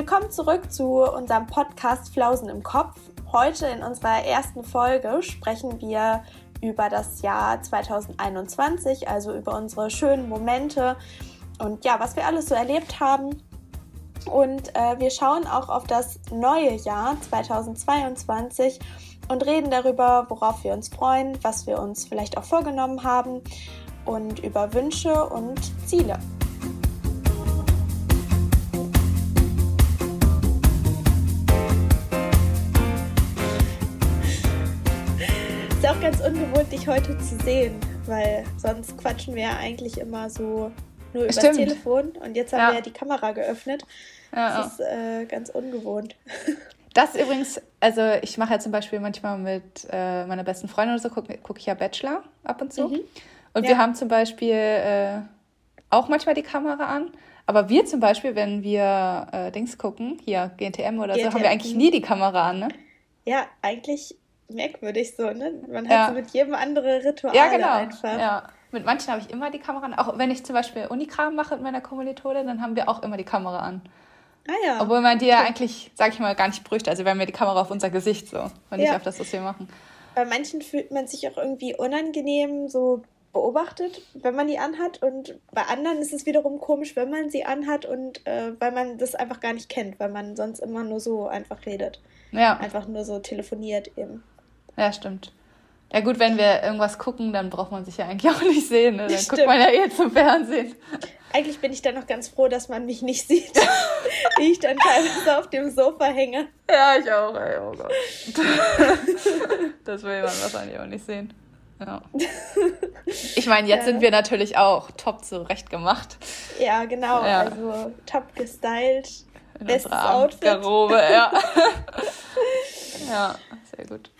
Willkommen zurück zu unserem Podcast Flausen im Kopf. Heute in unserer ersten Folge sprechen wir über das Jahr 2021, also über unsere schönen Momente und ja, was wir alles so erlebt haben. Und äh, wir schauen auch auf das neue Jahr 2022 und reden darüber, worauf wir uns freuen, was wir uns vielleicht auch vorgenommen haben und über Wünsche und Ziele. Dich heute zu sehen, weil sonst quatschen wir ja eigentlich immer so nur über das Telefon und jetzt haben ja. wir ja die Kamera geöffnet. Ja, das ist äh, ganz ungewohnt. Das übrigens, also ich mache ja zum Beispiel manchmal mit äh, meiner besten Freundin oder so, gucke guck ich ja Bachelor ab und zu. Mhm. Und ja. wir haben zum Beispiel äh, auch manchmal die Kamera an. Aber wir zum Beispiel, wenn wir äh, Dings gucken, hier GNTM oder GNTM. so, haben wir eigentlich nie die Kamera an, ne? Ja, eigentlich merkwürdig so, ne? Man hat ja. so mit jedem andere Rituale ja, genau. einfach. Ja. Mit manchen habe ich immer die Kamera an. Auch wenn ich zum Beispiel Unikram mache mit meiner Kommilitone, dann haben wir auch immer die Kamera an. Ah ja. Obwohl man die ja eigentlich, sag ich mal, gar nicht bräuchte. Also wir haben ja die Kamera auf unser Gesicht so und nicht auf das, was wir machen. Bei manchen fühlt man sich auch irgendwie unangenehm so beobachtet, wenn man die anhat. Und bei anderen ist es wiederum komisch, wenn man sie anhat und äh, weil man das einfach gar nicht kennt, weil man sonst immer nur so einfach redet. Ja. Einfach nur so telefoniert eben. Ja, stimmt. Ja gut, wenn wir irgendwas gucken, dann braucht man sich ja eigentlich auch nicht sehen. Ne? Dann stimmt. guckt man ja eh zum Fernsehen. Eigentlich bin ich dann noch ganz froh, dass man mich nicht sieht, wie ich dann teilweise auf dem Sofa hänge. Ja, ich auch, ey, oh Gott. das will man wahrscheinlich auch nicht sehen. Ja. Ich meine, jetzt ja. sind wir natürlich auch top zurecht gemacht. Ja, genau. Ja. Also top gestylt. In Bestes Outfit. Garderobe, ja. ja, sehr gut.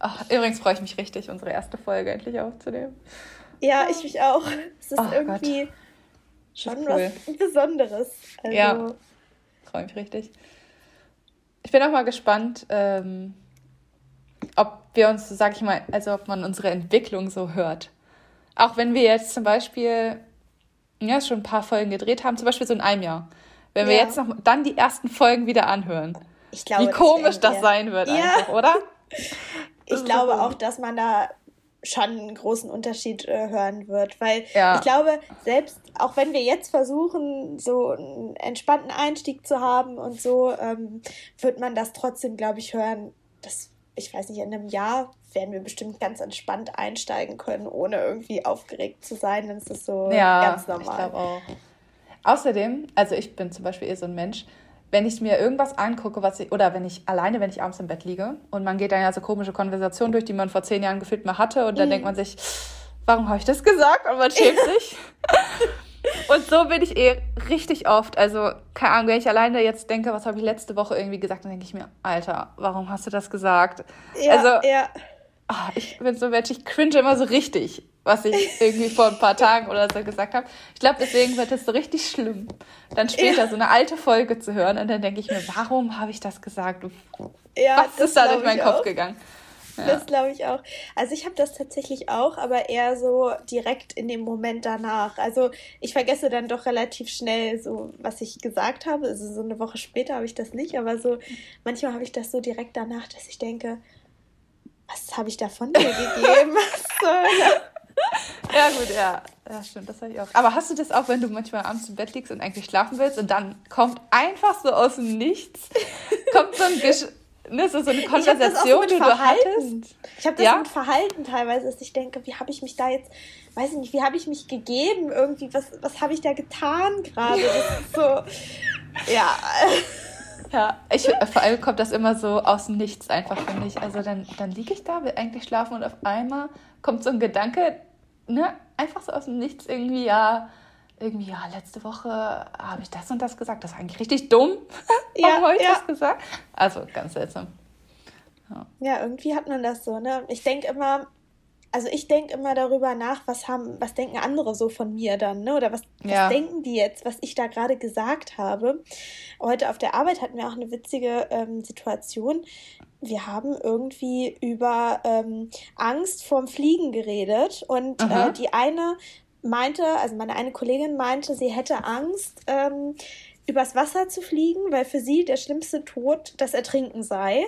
Ach, übrigens freue ich mich richtig, unsere erste Folge endlich aufzunehmen. Ja, ich mich auch. Es ist oh, irgendwie Gott. schon cool. was Besonderes. Also, ja, freue mich richtig. Ich bin auch mal gespannt, ähm, ob wir uns, sag ich mal, also ob man unsere Entwicklung so hört. Auch wenn wir jetzt zum Beispiel ja, schon ein paar Folgen gedreht haben, zum Beispiel so in einem Jahr. Wenn wir jetzt noch dann die ersten Folgen wieder anhören. Ich glaube, wie komisch das, das sein wird, ja. einfach, oder? ich glaube auch, dass man da schon einen großen Unterschied äh, hören wird, weil ja. ich glaube, selbst auch wenn wir jetzt versuchen, so einen entspannten Einstieg zu haben und so, ähm, wird man das trotzdem, glaube ich, hören. dass ich weiß nicht, in einem Jahr werden wir bestimmt ganz entspannt einsteigen können, ohne irgendwie aufgeregt zu sein. Dann ist das so ja, ganz normal. Ich glaube auch. Außerdem, also ich bin zum Beispiel eher so ein Mensch, wenn ich mir irgendwas angucke, was ich, oder wenn ich alleine, wenn ich abends im Bett liege und man geht dann ja so komische Konversationen durch, die man vor zehn Jahren gefühlt mal hatte und dann mhm. denkt man sich, warum habe ich das gesagt? Und man schämt sich. und so bin ich eh richtig oft. Also, keine Ahnung, wenn ich alleine jetzt denke, was habe ich letzte Woche irgendwie gesagt, dann denke ich mir, Alter, warum hast du das gesagt? Ja, also, ja. Oh, ich bin so Mensch, ich cringe immer so richtig was ich irgendwie vor ein paar Tagen oder so gesagt habe. Ich glaube, deswegen wird es so richtig schlimm, dann später ja. so eine alte Folge zu hören und dann denke ich mir, warum habe ich das gesagt? Ja, was ist da durch meinen Kopf auch. gegangen? Ja. Das glaube ich auch. Also ich habe das tatsächlich auch, aber eher so direkt in dem Moment danach. Also ich vergesse dann doch relativ schnell so, was ich gesagt habe. Also so eine Woche später habe ich das nicht, aber so manchmal habe ich das so direkt danach, dass ich denke, was habe ich da von dir gegeben? Was soll ja, gut, ja. Ja, stimmt, das habe ich auch. Aber hast du das auch, wenn du manchmal abends im Bett liegst und eigentlich schlafen willst und dann kommt einfach so aus dem Nichts, kommt so ein Gesch ne, so, so eine Konversation, die du hattest? Ich habe das ja? mit Verhalten teilweise, dass ich denke, wie habe ich mich da jetzt, weiß ich nicht, wie habe ich mich gegeben irgendwie, was, was habe ich da getan gerade? So, ja. Ja, ich, vor allem kommt das immer so aus dem Nichts einfach, finde ich. Also dann, dann liege ich da, will eigentlich schlafen und auf einmal kommt so ein Gedanke, ne, einfach so aus dem Nichts irgendwie, ja, irgendwie, ja, letzte Woche habe ich das und das gesagt. Das ist eigentlich richtig dumm. Ja, Warum habe ich ja. das gesagt? Also ganz seltsam. Ja. ja, irgendwie hat man das so, ne? Ich denke immer, also ich denke immer darüber nach, was haben, was denken andere so von mir dann, ne? Oder was, ja. was denken die jetzt, was ich da gerade gesagt habe? Heute auf der Arbeit hatten wir auch eine witzige ähm, Situation. Wir haben irgendwie über ähm, Angst vorm Fliegen geredet und äh, die eine meinte, also meine eine Kollegin meinte, sie hätte Angst, ähm, übers Wasser zu fliegen, weil für sie der schlimmste Tod das Ertrinken sei.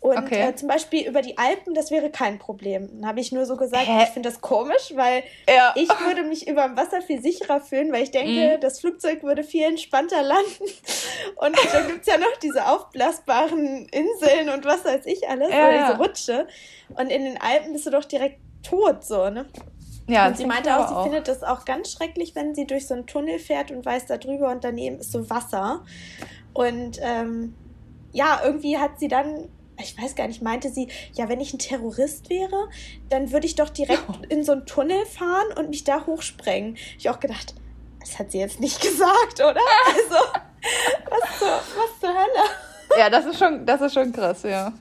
Und Okay. äh, zum Beispiel über die Alpen, das wäre kein Problem. Dann habe ich nur so gesagt, Hä? ich finde das komisch, weil Ja. ich würde mich über dem Wasser viel sicherer fühlen, weil ich denke, Mhm. das Flugzeug würde viel entspannter landen. Und dann gibt es ja noch diese aufblasbaren Inseln und was weiß ich alles, Ja, oder diese Rutsche. Und in den Alpen bist du doch direkt tot, so, ne? Ja, und sie meinte auch, aber sie findet das auch ganz schrecklich, wenn sie durch so einen Tunnel fährt und weiß da drüber und daneben ist so Wasser. Und ähm, ja, irgendwie hat sie dann, ich weiß gar nicht, meinte sie, ja, wenn ich ein Terrorist wäre, dann würde ich doch direkt in so einen Tunnel fahren und mich da hochsprengen. Ich auch gedacht, das hat sie jetzt nicht gesagt, oder? Also, was zur, was zur Hölle? Ja, das ist schon, das ist schon krass, ja.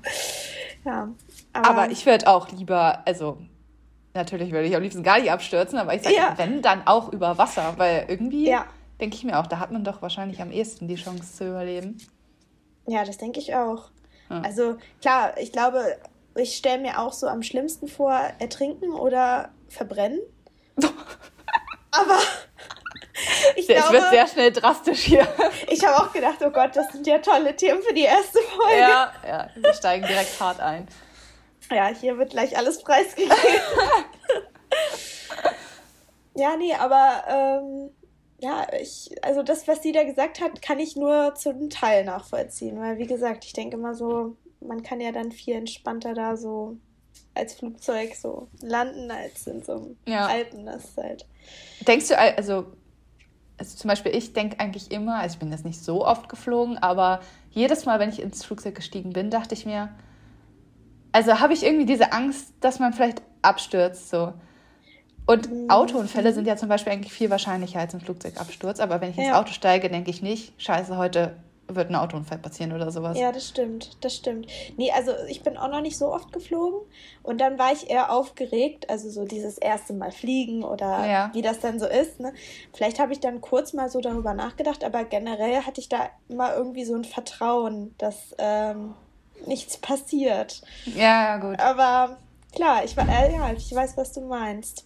Ja, Aber ich würde auch lieber, also natürlich würde ich am liebsten gar nicht abstürzen, aber ich sage, Ja. wenn dann auch über Wasser, weil irgendwie Ja. denke ich mir auch, da hat man doch wahrscheinlich am ehesten die Chance zu überleben. Ja, das denke ich auch. Ja. Also klar, ich glaube, ich stelle mir auch so am schlimmsten vor, ertrinken oder verbrennen. Aber ich Es wird glaube, sehr schnell drastisch hier. ich habe auch gedacht, oh Gott, das sind ja tolle Themen für die erste Folge. Ja, ja, wir steigen direkt hart ein. Ja, hier wird gleich alles preisgegeben. ja, nee, aber ähm, ja, ich, also das, was sie da gesagt hat, kann ich nur zum Teil nachvollziehen. Weil, wie gesagt, ich denke immer so, man kann ja dann viel entspannter da so als Flugzeug so landen, als in so einem Ja. Alpen. Das ist halt. Denkst du, also, also zum Beispiel, ich denke eigentlich immer, also ich bin jetzt nicht so oft geflogen, aber jedes Mal, wenn ich ins Flugzeug gestiegen bin, dachte ich mir, also habe ich irgendwie diese Angst, dass man vielleicht abstürzt so. Und Mhm. Autounfälle sind ja zum Beispiel eigentlich viel wahrscheinlicher als ein Flugzeugabsturz, aber wenn ich ins Ja. Auto steige, denke ich nicht, scheiße, heute wird ein Autounfall passieren oder sowas. Ja, das stimmt, das stimmt. Nee, also ich bin auch noch nicht so oft geflogen und dann war ich eher aufgeregt, also so dieses erste Mal fliegen oder Ja. wie das dann so ist. Ne? Vielleicht habe ich dann kurz mal so darüber nachgedacht, aber generell hatte ich da immer irgendwie so ein Vertrauen, dass ähm, nichts passiert. Ja, ja, gut. Aber klar, ich, äh, ja, ich weiß, was du meinst.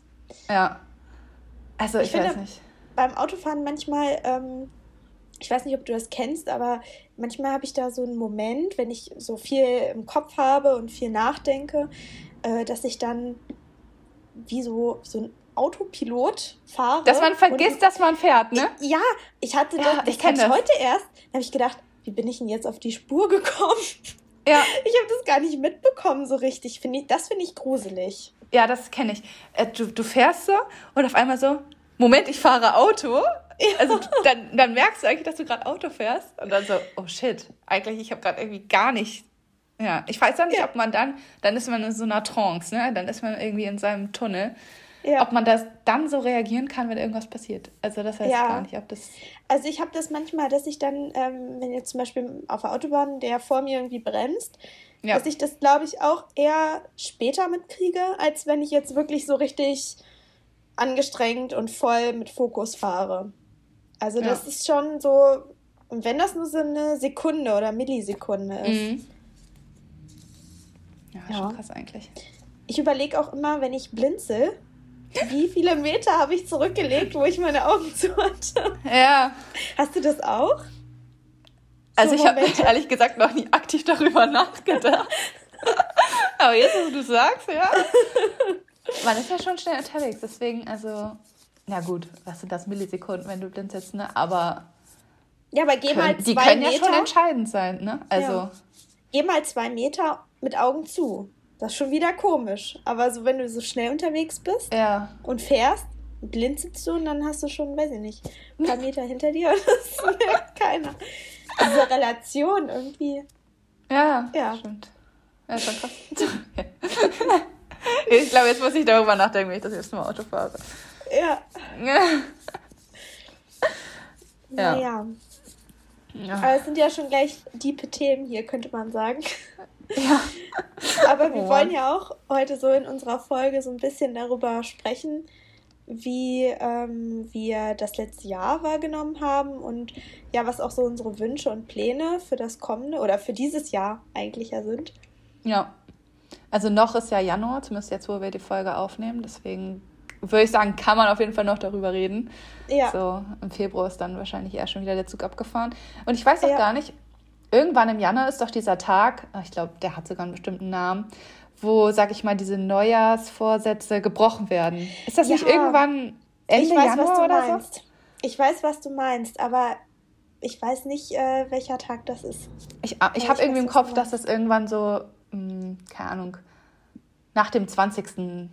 Ja. Also ich, Ich weiß finde- nicht. beim Autofahren manchmal, ähm, ich weiß nicht, ob du das kennst, aber manchmal habe ich da so einen Moment, wenn ich so viel im Kopf habe und viel nachdenke, äh, dass ich dann wie so, so ein Autopilot fahre. Dass man vergisst, und, dass man fährt, ne? Ja, ich hatte Ja, das, ich hatte ich das. heute erst. Da habe ich gedacht, wie bin ich denn jetzt auf die Spur gekommen? Ja, Ich habe das gar nicht mitbekommen so richtig. Find ich, das finde ich gruselig. ja, das kenne ich. Äh, Du, du fährst so und auf einmal so, Moment, ich fahre Auto. Also dann, dann merkst du eigentlich, dass du gerade Auto fährst und dann so, oh shit, eigentlich, ich habe gerade irgendwie gar nicht. Ja, ich weiß auch nicht, Ja. ob man dann, dann ist man in so einer Trance, ne? Dann ist man irgendwie in seinem Tunnel. Ja. Ob man das dann so reagieren kann, wenn irgendwas passiert. Also das weiß Ja. ich gar nicht, ob das. Also ich habe das manchmal, dass ich dann, ähm, wenn jetzt zum Beispiel auf der Autobahn der vor mir irgendwie bremst, Ja. dass ich das, glaube ich, auch eher später mitkriege, als wenn ich jetzt wirklich so richtig angestrengt und voll mit Fokus fahre. Also das Ja. ist schon so, wenn das nur so eine Sekunde oder Millisekunde ist. Mhm. Ja, Ja. schon krass eigentlich. Ich überlege auch immer, wenn ich blinzel, wie viele Meter habe ich zurückgelegt, wo ich meine Augen zu hatte. Ja. Hast du das auch? Also So ich habe ehrlich gesagt noch nie aktiv darüber nachgedacht. Aber jetzt, wo du sagst, ja. Man ist ja schon schnell unterwegs, deswegen, also, na gut, was sind das Millisekunden, wenn du blinzelst, ne? Aber Ja, aber geh mal können, die zwei können ja Meter. schon entscheidend sein, ne? Also, Ja. Geh mal zwei Meter mit Augen zu. Das ist schon wieder komisch. Aber so, wenn du so schnell unterwegs bist ja. und fährst, blinzelst du und dann hast du schon, weiß ich nicht, ein paar Meter hinter dir und das merkt keiner. Diese Relation irgendwie. Ja, Ja. stimmt. Ja, schon krass. ich glaube, jetzt muss ich darüber nachdenken, wenn ich das erste Mal Auto fahre. Ja. Ja. Ja. Naja. Ja. Aber es sind ja schon gleich diepe Themen hier, könnte man sagen. Ja. Aber wir Oh. wollen ja auch heute so in unserer Folge so ein bisschen darüber sprechen, wie ähm, wir das letzte Jahr wahrgenommen haben und ja, was auch so unsere Wünsche und Pläne für das kommende oder für dieses Jahr eigentlich ja sind. Ja. Also noch ist ja Januar, zumindest jetzt, wo wir die Folge aufnehmen. Deswegen würde ich sagen, kann man auf jeden Fall noch darüber reden. Ja. So, im Februar ist dann wahrscheinlich eher schon wieder der Zug abgefahren. Und ich weiß auch ja. gar nicht, irgendwann im Januar ist doch dieser Tag, ich glaube, der hat sogar einen bestimmten Namen, wo, sag ich mal, diese Neujahrsvorsätze gebrochen werden. Ist das ja. nicht irgendwann Ende ich weiß, Januar was du oder meinst. so? Ich weiß, was du meinst, aber ich weiß nicht, äh, welcher Tag das ist. Ich, ah, ich habe irgendwie im Kopf, dass das irgendwann so, mh, hm, keine Ahnung, nach dem 20. Mhm.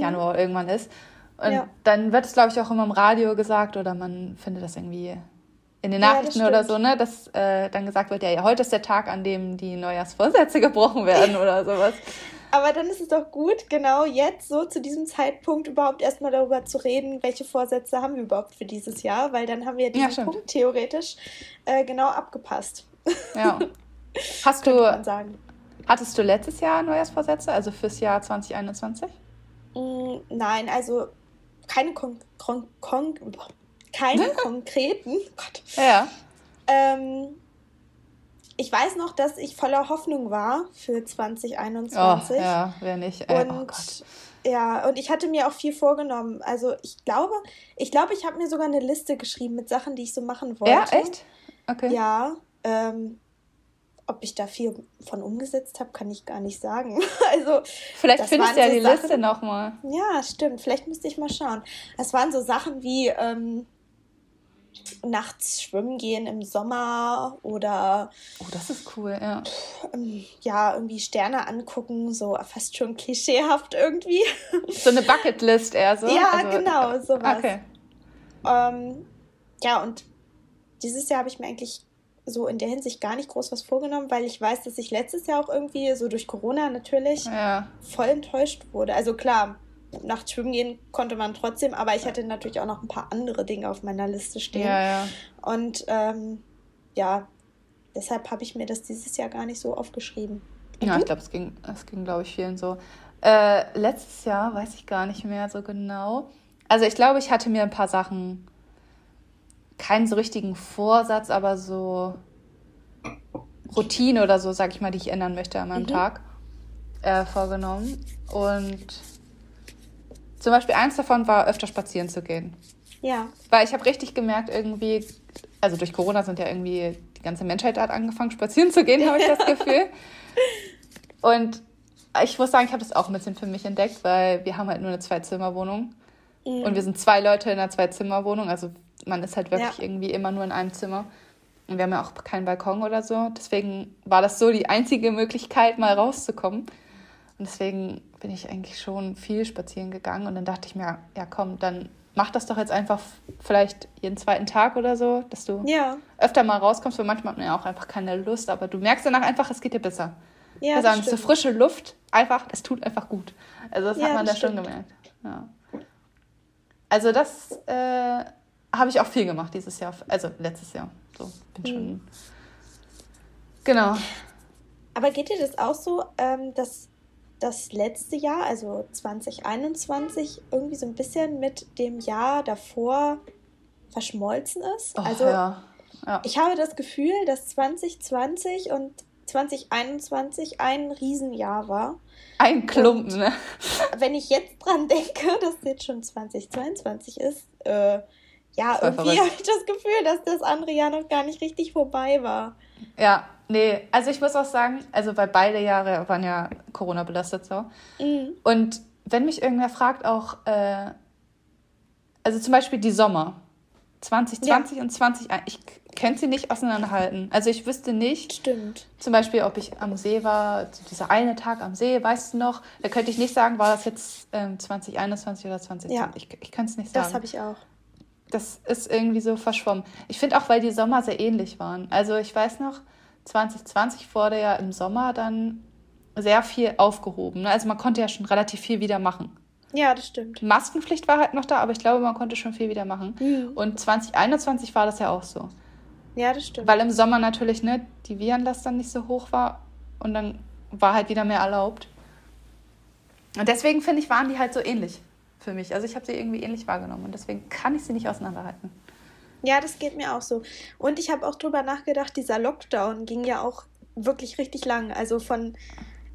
Januar irgendwann ist. Und ja. dann wird es, glaube ich, auch immer im Radio gesagt oder man findet das irgendwie in den Nachrichten ja, oder so, ne, dass äh, dann gesagt wird, ja, ja, heute ist der Tag, an dem die Neujahrsvorsätze gebrochen werden oder sowas. Aber dann ist es doch gut, genau jetzt so zu diesem Zeitpunkt überhaupt erstmal darüber zu reden, welche Vorsätze haben wir überhaupt für dieses Jahr, weil dann haben wir diesen ja, Punkt theoretisch äh, genau abgepasst. Ja. Hast du, hattest du letztes Jahr Neujahrsvorsätze, also fürs Jahr 2021? Mm, nein, also keine kon kon kon keine konkreten. Gott. Ja. Ähm, ich weiß noch, dass ich voller Hoffnung war für 2021. Oh, ja, wer nicht. Oh und oh ja, und ich hatte mir auch viel vorgenommen. Also ich glaube, ich glaube, ich habe mir sogar eine Liste geschrieben mit Sachen, die ich so machen wollte. Ja, echt? Okay. Ja. Ähm, ob ich da viel von umgesetzt habe, kann ich gar nicht sagen. Also vielleicht findest du ja so die Sachen, Liste nochmal. Ja, stimmt. Vielleicht müsste ich mal schauen. Das waren so Sachen wie ähm, nachts schwimmen gehen im Sommer oder. Oh, das ist cool, ja. Ähm, ja, irgendwie Sterne angucken, so fast schon klischeehaft irgendwie. So eine Bucketlist eher so? Ja, also, genau, sowas. Okay. Ähm, ja, und dieses Jahr habe ich mir eigentlich so in der Hinsicht gar nicht groß was vorgenommen, weil ich weiß, dass ich letztes Jahr auch irgendwie so durch Corona natürlich ja. voll enttäuscht wurde. Also klar, nachts schwimmen gehen konnte man trotzdem, aber ich hatte natürlich auch noch ein paar andere Dinge auf meiner Liste stehen. Ja, ja. Und ähm, ja, deshalb habe ich mir das dieses Jahr gar nicht so aufgeschrieben. Und ja, ich glaube, es ging, es ging glaube ich, vielen so. Äh, letztes Jahr weiß ich gar nicht mehr so genau. Also ich glaube, ich hatte mir ein paar Sachen, keinen so richtigen Vorsatz, aber so Routine oder so, sag ich mal, die ich ändern möchte an meinem mhm. Tag äh, vorgenommen. Und zum Beispiel eins davon war, öfter spazieren zu gehen. Ja. Weil ich habe richtig gemerkt, irgendwie, also durch Corona sind ja irgendwie die ganze Menschheit hat angefangen, spazieren zu gehen, habe ich das Gefühl. Und ich muss sagen, ich habe das auch ein bisschen für mich entdeckt, weil wir haben halt nur eine Zwei-Zimmer-Wohnung. Mhm. Und wir sind zwei Leute in einer Zwei-Zimmer-Wohnung. Also man ist halt wirklich ja. irgendwie immer nur in einem Zimmer. Und wir haben ja auch keinen Balkon oder so. Deswegen war das so die einzige Möglichkeit, mal rauszukommen. Und deswegen bin ich eigentlich schon viel spazieren gegangen. Und dann dachte ich mir, ja komm, dann mach das doch jetzt einfach vielleicht jeden zweiten Tag oder so, dass du ja. öfter mal rauskommst, weil manchmal hat man ja auch einfach keine Lust, aber du merkst danach einfach, es geht dir besser. Ja, also so frische Luft, einfach, es tut einfach gut. Also das ja, hat man da schon gemerkt. Ja. Also das äh, habe ich auch viel gemacht dieses Jahr, also letztes Jahr. So, bin hm. schon. Genau. Aber geht dir das auch so, ähm, dass das letzte Jahr, also 2021, irgendwie so ein bisschen mit dem Jahr davor verschmolzen ist. Oh, also ja. Ja. ich habe das Gefühl, dass 2020 und 2021 ein Riesenjahr war. Ein Klumpen, ne? Wenn ich jetzt dran denke, dass jetzt schon 2022 ist, äh, ja, irgendwie habe ich das Gefühl, dass das andere Jahr noch gar nicht richtig vorbei war. Ja, Nee, also ich muss auch sagen, also weil beide Jahre waren ja Corona belastet so. Mhm. Und wenn mich irgendwer fragt, auch, äh, also zum Beispiel die Sommer 2020 ja. und 2021, ich könnte sie nicht auseinanderhalten. Also ich wüsste nicht, Stimmt. zum Beispiel, ob ich am See war, dieser eine Tag am See, weißt du noch, da könnte ich nicht sagen, war das jetzt ähm, 2021 oder 2020. Ja. Ich, ich kann es nicht sagen. Das habe ich auch. Das ist irgendwie so verschwommen. Ich finde auch, weil die Sommer sehr ähnlich waren. Also ich weiß noch, 2020 wurde ja im Sommer dann sehr viel aufgehoben. Ne? Also man konnte ja schon relativ viel wieder machen. Ja, das stimmt. Maskenpflicht war halt noch da, aber ich glaube, man konnte schon viel wieder machen. Mhm. Und 2021 war das ja auch so. Ja, das stimmt. Weil im Sommer natürlich ne, die Virenlast dann nicht so hoch war und dann war halt wieder mehr erlaubt. Und deswegen finde ich, waren die halt so ähnlich für mich. Also ich habe sie irgendwie ähnlich wahrgenommen und deswegen kann ich sie nicht auseinanderhalten. Ja, das geht mir auch so. Und ich habe auch drüber nachgedacht, dieser Lockdown ging ja auch wirklich richtig lang. Also von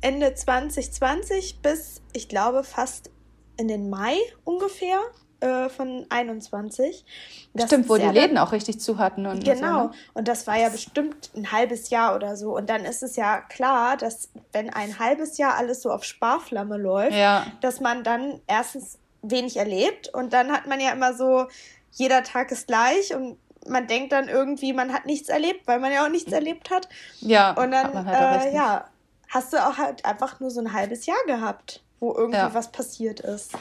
Ende 2020 bis, ich glaube, fast in den Mai ungefähr äh, von 21. Das Stimmt, wo die Läden auch richtig zu hatten. Und Genau, So, ne? und das war ja bestimmt ein halbes Jahr oder so. Und dann ist es ja klar, dass wenn ein halbes Jahr alles so auf Sparflamme läuft, Ja. dass man dann erstens wenig erlebt und dann hat man ja immer so, jeder Tag ist gleich und man denkt dann irgendwie, man hat nichts erlebt, weil man ja auch nichts erlebt hat. Ja, Und dann, halt äh, ja, hast du auch halt einfach nur so ein halbes Jahr gehabt, wo irgendwie Ja. was passiert ist.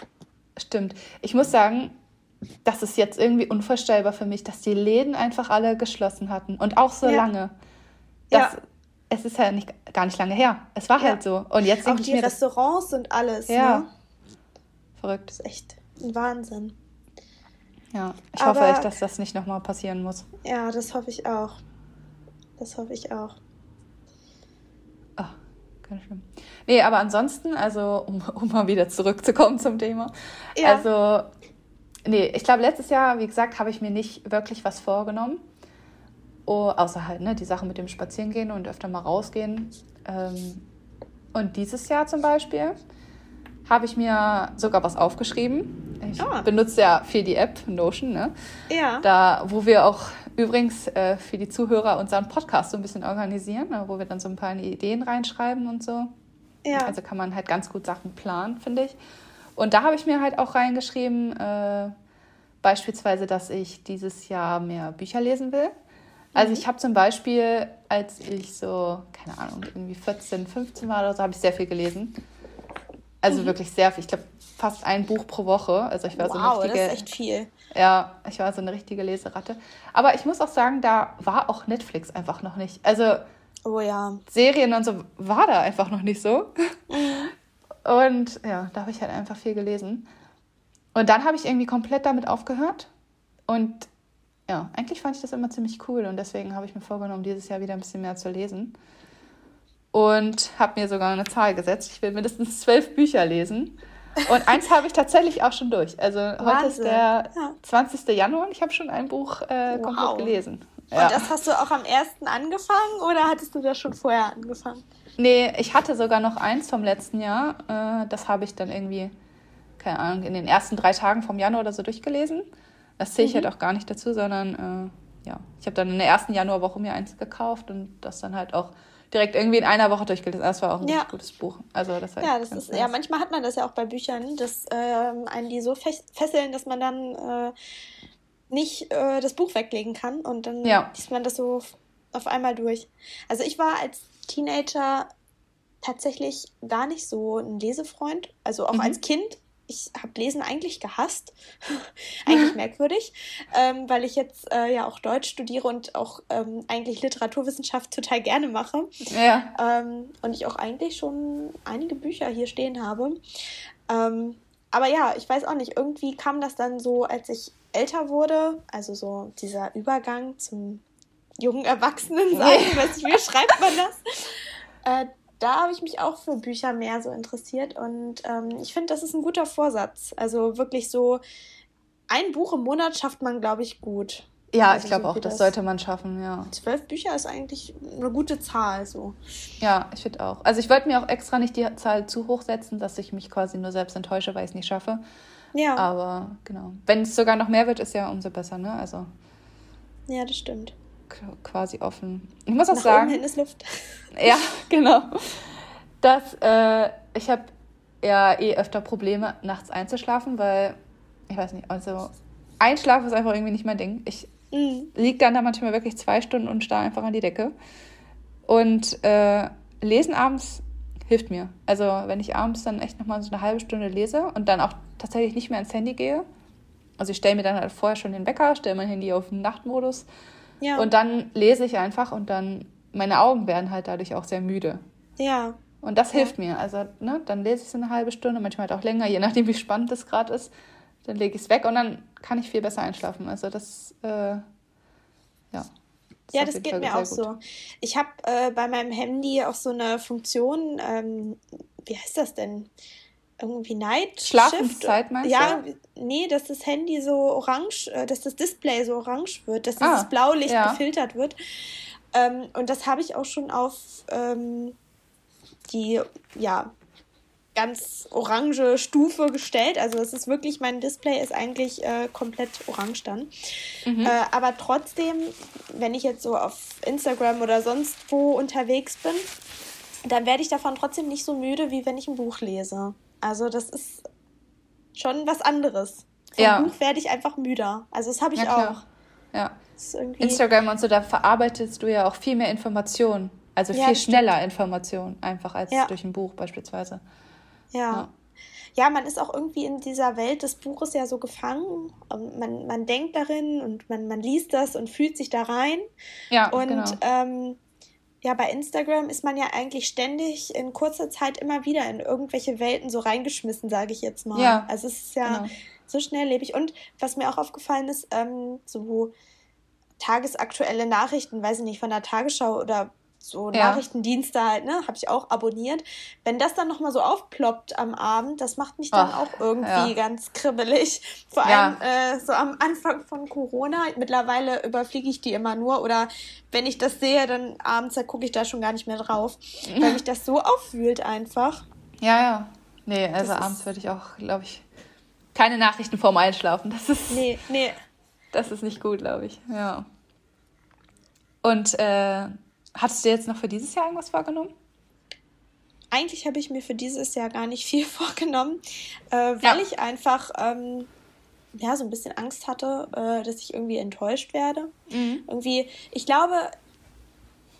Stimmt. Ich muss sagen, das ist jetzt irgendwie unvorstellbar für mich, dass die Läden einfach alle geschlossen hatten. Und auch so Ja. lange. Das, Ja. Es ist ja nicht, gar nicht lange her. Es war Ja. halt so. Und jetzt Auch ich die mir, Restaurants und alles. Ja. Ne? Verrückt. Das ist echt ein Wahnsinn. Ja, ich Aber- hoffe echt, dass das nicht nochmal passieren muss. Ja, das hoffe ich auch. Das hoffe ich auch. Ach, ganz schlimm. Nee, aber ansonsten, also, um, um mal wieder zurückzukommen zum Thema. Ja. Also, nee, ich glaube, letztes Jahr, wie gesagt, habe ich mir nicht wirklich was vorgenommen. Oh, außer halt, ne, die Sache mit dem Spazierengehen und öfter mal rausgehen. Ähm, und dieses Jahr zum Beispiel habe ich mir sogar was aufgeschrieben. Ich Ah. benutze ja viel die App Notion, ne? Ja. Da, wo wir auch übrigens äh, für die Zuhörer unseren Podcast so ein bisschen organisieren, ne, wo wir dann so ein paar Ideen reinschreiben und so. ja. Also kann man halt ganz gut Sachen planen, finde ich. Und da habe ich mir halt auch reingeschrieben, äh, beispielsweise, dass ich dieses Jahr mehr Bücher lesen will. Also ich habe zum Beispiel, als ich so, keine Ahnung, irgendwie 14, 15 war oder so, habe ich sehr viel gelesen. Also wirklich sehr viel. Ich glaube, fast ein Buch pro Woche. Also ich war so eine wow, das richtige, ist echt viel. ja, ich war so eine richtige Leseratte. Aber ich muss auch sagen, da war auch Netflix einfach noch nicht. Also Oh ja. Serien und so war da einfach noch nicht so. Und ja, da habe ich halt einfach viel gelesen. Und dann habe ich irgendwie komplett damit aufgehört. Und ja, eigentlich fand ich das immer ziemlich cool. Und deswegen habe ich mir vorgenommen, dieses Jahr wieder ein bisschen mehr zu lesen. Und habe mir sogar eine Zahl gesetzt. Ich will mindestens zwölf Bücher lesen. Und eins habe ich tatsächlich auch schon durch. Also heute ist Wahnsinn. der Ja. 20. Januar und ich habe schon ein Buch äh, komplett Wow. gelesen. Und das hast du auch am ersten angefangen oder hattest du das schon vorher angefangen? Nee, ich hatte sogar noch eins vom letzten Jahr. Äh, das habe ich dann irgendwie, keine Ahnung, in den ersten drei Tagen vom Januar oder so durchgelesen. Das zähle ich halt auch gar nicht dazu, sondern äh, ja, ich habe dann in der ersten Januarwoche mir eins gekauft und das dann halt auch direkt irgendwie in einer Woche durchgelesen. Das war auch ein Ja. gutes Buch. Also das war Ja, das ist, nice. ja, manchmal hat man das ja auch bei Büchern, dass ähm, einen die so fes- fesseln, dass man dann äh, nicht äh, das Buch weglegen kann und dann Ja. liest man das so auf einmal durch. Also ich war als Teenager tatsächlich gar nicht so ein Lesefreund, also auch Mhm. als Kind. Ich habe Lesen eigentlich gehasst, eigentlich merkwürdig, ähm, weil ich jetzt äh, ja auch Deutsch studiere und auch ähm, eigentlich Literaturwissenschaft total gerne mache. Ja, Ähm, und ich auch eigentlich schon einige Bücher hier stehen habe. Ähm, aber ja, ich weiß auch nicht, irgendwie kam das dann so, als ich älter wurde, also so dieser Übergang zum jungen Erwachsenen sein, ich weiß nicht, wie schreibt man das? Äh, da habe ich mich auch für Bücher mehr so interessiert und ähm, ich finde, das ist ein guter Vorsatz. Also wirklich so ein Buch im Monat schafft man, glaube ich, gut. ja Also ich glaube so auch, das das- sollte man schaffen, ja. Zwölf Bücher ist eigentlich eine gute Zahl. So. Ja, ich finde auch. Also ich wollte mir auch extra nicht die Zahl zu hoch setzen, dass ich mich quasi nur selbst enttäusche, weil ich es nicht schaffe. Ja. Aber genau. Wenn es sogar noch mehr wird, ist ja umso besser, ne? Also Ja, das stimmt. Quasi offen. Ich muss auch Nach sagen, hin ist Luft. ja, genau, dass äh, ich habe ja eh öfter Probleme, nachts einzuschlafen, weil, ich weiß nicht, also Einschlafen ist einfach irgendwie nicht mein Ding. Ich Mhm. liege dann da manchmal wirklich zwei Stunden und starre einfach an die Decke. Und äh, Lesen abends hilft mir. Also wenn ich abends dann echt nochmal so eine halbe Stunde lese und dann auch tatsächlich nicht mehr ins Handy gehe. Also ich stelle mir dann halt vorher schon den Wecker, stelle mein Handy auf den Nachtmodus Ja. und dann lese ich einfach und dann meine Augen werden halt dadurch auch sehr müde. ja. Und das hilft mir. Also, ne, dann lese ich so eine halbe Stunde, manchmal halt auch länger, je nachdem, wie spannend das gerade ist. Dann lege ich es weg und dann kann ich viel besser einschlafen. Also, das, äh, ja. ist Ja, das geht Fall mir auch gut. so. Ich habe äh, bei meinem Handy auch so eine Funktion, ähm, wie heißt das denn? Irgendwie Night Shift? Schlafenszeit meinst ja, du? nee, dass das Handy so orange, äh, dass das Display so orange wird, dass Ah, dieses Blaulicht ja. gefiltert wird. Ähm, und das habe ich auch schon auf ähm, die, ja, ganz orange Stufe gestellt. Also es ist wirklich, mein Display ist eigentlich äh, komplett orange dann. Mhm. Äh, aber trotzdem, wenn ich jetzt so auf Instagram oder sonst wo unterwegs bin, dann werde ich davon trotzdem nicht so müde, wie wenn ich ein Buch lese. Also das ist schon was anderes. Vom ja. Buch werde ich einfach müder. Also das habe ich ja, auch. Ja. Instagram und so, da verarbeitest du ja auch viel mehr Informationen. Also viel ja, schneller Informationen einfach als durch ein Buch beispielsweise. Ja. ja. man ist auch irgendwie in dieser Welt des Buches ja so gefangen. Man, man denkt darin und man, man liest das und fühlt sich da rein. Ja, und genau. ähm, ja, bei Instagram ist man ja eigentlich ständig in kurzer Zeit immer wieder in irgendwelche Welten so reingeschmissen, sage ich jetzt mal. Ja, also es ist ja genau. so schnelllebig. Und was mir auch aufgefallen ist, ähm, so tagesaktuelle Nachrichten, weiß ich nicht, von der Tagesschau oder so ja. Nachrichtendienste halt, ne, habe ich auch abonniert. Wenn das dann nochmal so aufploppt am Abend, das macht mich dann Ach, auch irgendwie ja. ganz kribbelig. Vor allem ja. äh, so am Anfang von Corona. Mittlerweile überfliege ich die immer nur oder wenn ich das sehe, dann abends, gucke ich da schon gar nicht mehr drauf, weil mich das so aufwühlt einfach. Ja, ja. Nee, also das abends würde ich auch, glaube ich, keine Nachrichten vorm Einschlafen. Das ist. Nee, nee. Das ist nicht gut, glaube ich. Ja. Und äh, Hattest du jetzt noch für dieses Jahr irgendwas vorgenommen? Eigentlich habe ich mir für dieses Jahr gar nicht viel vorgenommen, äh, weil ja. ich einfach ähm, ja, so ein bisschen Angst hatte, äh, dass ich irgendwie enttäuscht werde. Mhm. Irgendwie, ich glaube,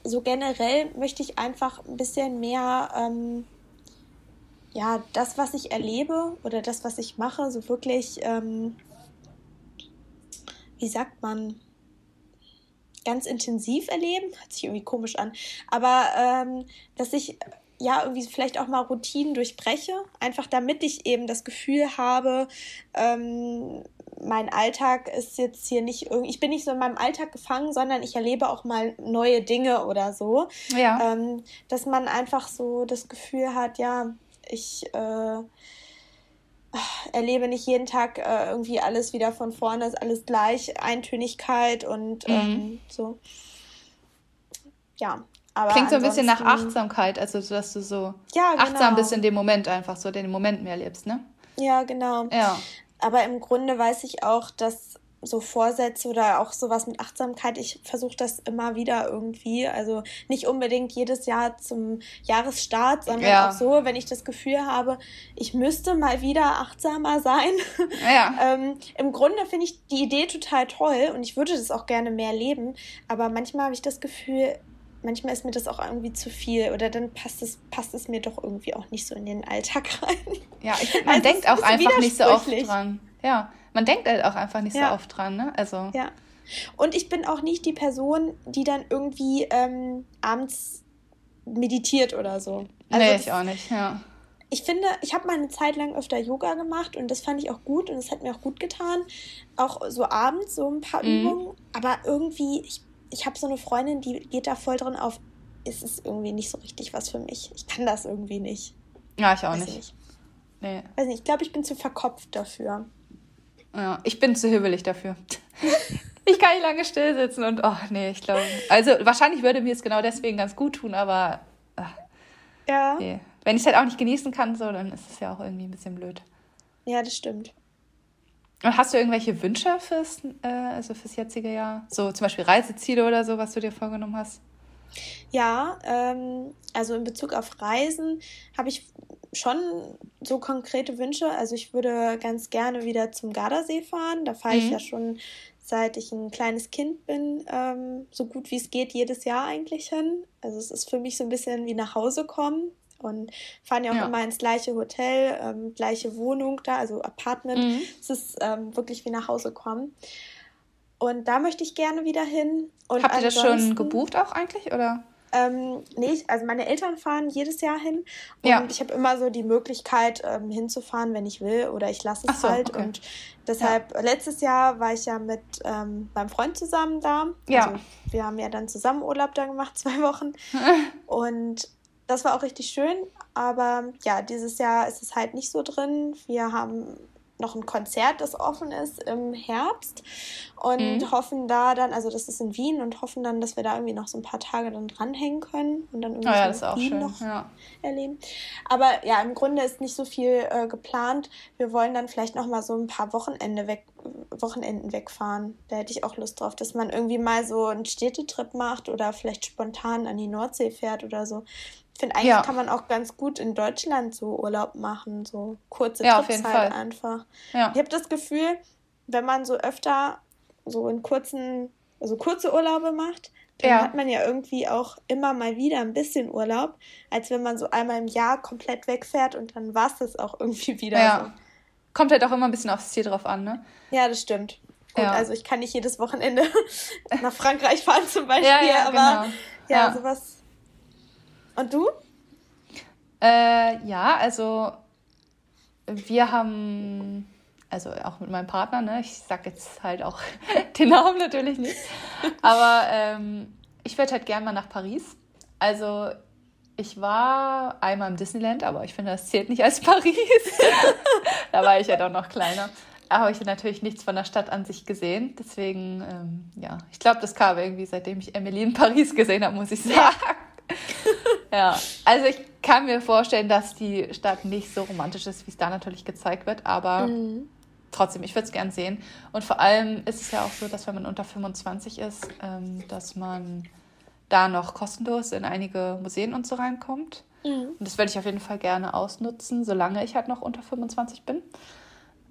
so generell möchte ich einfach ein bisschen mehr, ähm, ja, das, was ich erlebe oder das, was ich mache, so wirklich, ähm, wie sagt man, ganz intensiv erleben. Hört sich irgendwie komisch an. Aber ähm, dass ich ja irgendwie vielleicht auch mal Routinen durchbreche, einfach damit ich eben das Gefühl habe, ähm, mein Alltag ist jetzt hier nicht irgendwie, ich bin nicht so in meinem Alltag gefangen, sondern ich erlebe auch mal neue Dinge oder so. Ja. Ähm, dass man einfach so das Gefühl hat, ja, ich äh, erlebe nicht jeden Tag äh, irgendwie alles wieder von vorne, ist alles gleich, Eintönigkeit und mhm. ähm, so. Ja, aber. Klingt so ein bisschen nach Achtsamkeit, also dass du so ja, genau. achtsam bist in dem Moment einfach, so den Moment mehr lebst, ne? Ja, genau. Ja. Aber im Grunde weiß ich auch, dass so Vorsätze oder auch sowas mit Achtsamkeit, ich versuche das immer wieder irgendwie. Also nicht unbedingt jedes Jahr zum Jahresstart, sondern ja. auch so, wenn ich das Gefühl habe, ich müsste mal wieder achtsamer sein. Ja. ähm, Im Grunde finde ich die Idee total toll und ich würde das auch gerne mehr leben. Aber manchmal habe ich das Gefühl, manchmal ist mir das auch irgendwie zu viel oder dann passt es, passt es mir doch irgendwie auch nicht so in den Alltag rein. Ja, ich man also denkt auch einfach nicht so oft dran. Ja, man denkt halt auch einfach nicht ja. so oft dran, ne? Also. Ja. Und ich bin auch nicht die Person, die dann irgendwie ähm, abends meditiert oder so. Also nee, ich auch nicht, ja. Ich finde, ich habe mal eine Zeit lang öfter Yoga gemacht und das fand ich auch gut und es hat mir auch gut getan. Auch so abends so ein paar mhm. Übungen. Aber irgendwie, ich, ich habe so eine Freundin, die geht da voll drin auf, es ist irgendwie nicht so richtig was für mich. Ich kann das irgendwie nicht. Ja, ich auch Weiß nicht. nicht. Nee. Weiß nicht, ich glaube, ich bin zu verkopft dafür. Ja, ich bin zu hibbelig dafür. ich kann nicht lange still sitzen und, oh, nee, ich glaube. Also, wahrscheinlich würde mir es genau deswegen ganz gut tun, aber. Ach, ja. Nee. Wenn ich es halt auch nicht genießen kann, so, dann ist es ja auch irgendwie ein bisschen blöd. Ja, das stimmt. Und hast du irgendwelche Wünsche fürs, äh, also fürs jetzige Jahr? So zum Beispiel Reiseziele oder so, was du dir vorgenommen hast? Ja, ähm, also in Bezug auf Reisen habe ich schon so konkrete Wünsche. Also ich würde ganz gerne wieder zum Gardasee fahren. Da fahre mhm. ich ja schon seit ich ein kleines Kind bin, ähm, so gut wie es geht, jedes Jahr eigentlich hin. Also es ist für mich so ein bisschen wie nach Hause kommen und fahren ja auch ja. immer ins gleiche Hotel, ähm, gleiche Wohnung da, also Apartment. Mhm. Es ist ähm, wirklich wie nach Hause kommen. Und da möchte ich gerne wieder hin. Und Habt ihr das schon gebucht auch eigentlich, oder? Ähm, nee, also meine Eltern fahren jedes Jahr hin und ja. ich habe immer so die Möglichkeit ähm, hinzufahren, wenn ich will oder ich lasse es so, halt. Okay. Und deshalb, ja. letztes Jahr war ich ja mit ähm, meinem Freund zusammen da. Ja. Also, wir haben ja dann zusammen Urlaub da gemacht, zwei Wochen. und das war auch richtig schön, aber ja, dieses Jahr ist es halt nicht so drin. Wir haben noch ein Konzert, das offen ist im Herbst und mhm. hoffen da dann, also das ist in Wien und hoffen dann, dass wir da irgendwie noch so ein paar Tage dann dranhängen können und dann irgendwie oh ja, so Wien schön. noch ja. erleben. Aber ja, im Grunde ist nicht so viel äh, geplant. Wir wollen dann vielleicht noch mal so ein paar Wochenende weg, Wochenenden wegfahren. Da hätte ich auch Lust drauf, dass man irgendwie mal so einen Städtetrip macht oder vielleicht spontan an die Nordsee fährt oder so. Ich finde, eigentlich ja. kann man auch ganz gut in Deutschland so Urlaub machen, so kurze ja, Trips halt Fall. einfach. Ja. Ich habe das Gefühl, wenn man so öfter so in kurzen, also kurze Urlaube macht, dann ja. hat man ja irgendwie auch immer mal wieder ein bisschen Urlaub, als wenn man so einmal im Jahr komplett wegfährt und dann war es das auch irgendwie wieder ja. so. Kommt halt auch immer ein bisschen aufs Ziel drauf an, ne? Ja, das stimmt. Gut, ja. also ich kann nicht jedes Wochenende nach Frankreich fahren zum Beispiel, ja, ja, aber genau. ja, sowas und du? Äh, ja, also wir haben, also auch mit meinem Partner, ne, ich sag jetzt halt auch den Namen natürlich nicht, aber ähm, ich würde halt gerne mal nach Paris. Also ich war einmal im Disneyland, aber ich finde, das zählt nicht als Paris. da war ich ja doch noch kleiner. Da habe ich natürlich nichts von der Stadt an sich gesehen. Deswegen, ähm, ja, ich glaube, das kam irgendwie, seitdem ich Emily in Paris gesehen habe, muss ich sagen. Ja, also ich kann mir vorstellen, dass die Stadt nicht so romantisch ist, wie es da natürlich gezeigt wird, aber mhm. trotzdem, ich würde es gern sehen. Und vor allem ist es ja auch so, dass wenn man unter 25 ist, ähm, dass man da noch kostenlos in einige Museen und so reinkommt. Mhm. Und das werde ich auf jeden Fall gerne ausnutzen, solange ich halt noch unter 25 bin.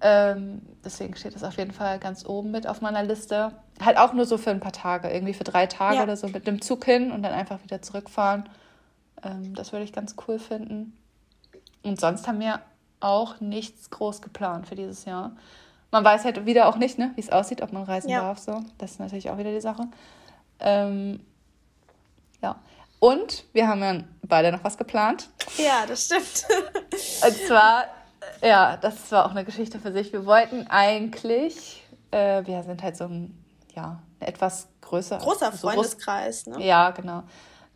Ähm, deswegen steht das auf jeden Fall ganz oben mit auf meiner Liste. Halt auch nur so für ein paar Tage, irgendwie für drei Tage ja. oder so mit dem Zug hin und dann einfach wieder zurückfahren. Ähm, das würde ich ganz cool finden. Und sonst haben wir auch nichts groß geplant für dieses Jahr. Man weiß halt wieder auch nicht, ne, wie es aussieht, ob man reisen ja. darf. So. Das ist natürlich auch wieder die Sache. Ähm, ja. Und wir haben ja beide noch was geplant. Ja, das stimmt. Und zwar ja, das war auch eine Geschichte für sich. Wir wollten eigentlich, äh, wir sind halt so ein, ja, etwas größer. Großer Freundeskreis, so groß, ne? Ja, genau.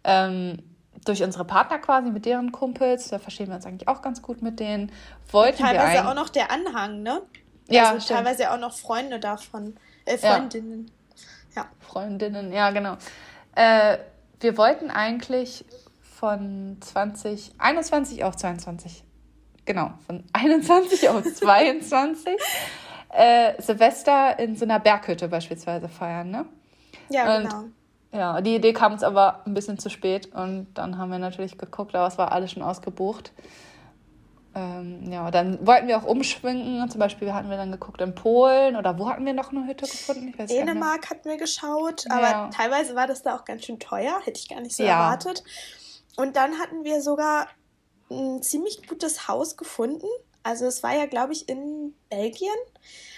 Ähm, durch unsere Partner quasi, mit deren Kumpels, da verstehen wir uns eigentlich auch ganz gut mit denen. Wollten teilweise wir auch noch der Anhang, ne? Ja, also teilweise auch noch Freunde davon, äh, Freundinnen. Ja. ja. Freundinnen, ja, genau. Äh, wir wollten eigentlich von 2021 auf 22 genau, von 21 auf 22 äh, Silvester in so einer Berghütte beispielsweise feiern, ne? Ja, und, genau. Ja, die Idee kam uns aber ein bisschen zu spät und dann haben wir natürlich geguckt, aber es war alles schon ausgebucht. Ähm, ja, dann wollten wir auch umschwenken. Zum Beispiel hatten wir dann geguckt in Polen oder wo hatten wir noch eine Hütte gefunden? Dänemark hatten wir geschaut, aber ja. teilweise war das da auch ganz schön teuer, hätte ich gar nicht so ja. erwartet. Und dann hatten wir sogar ein ziemlich gutes Haus gefunden. Also es war ja, glaube ich, in Belgien.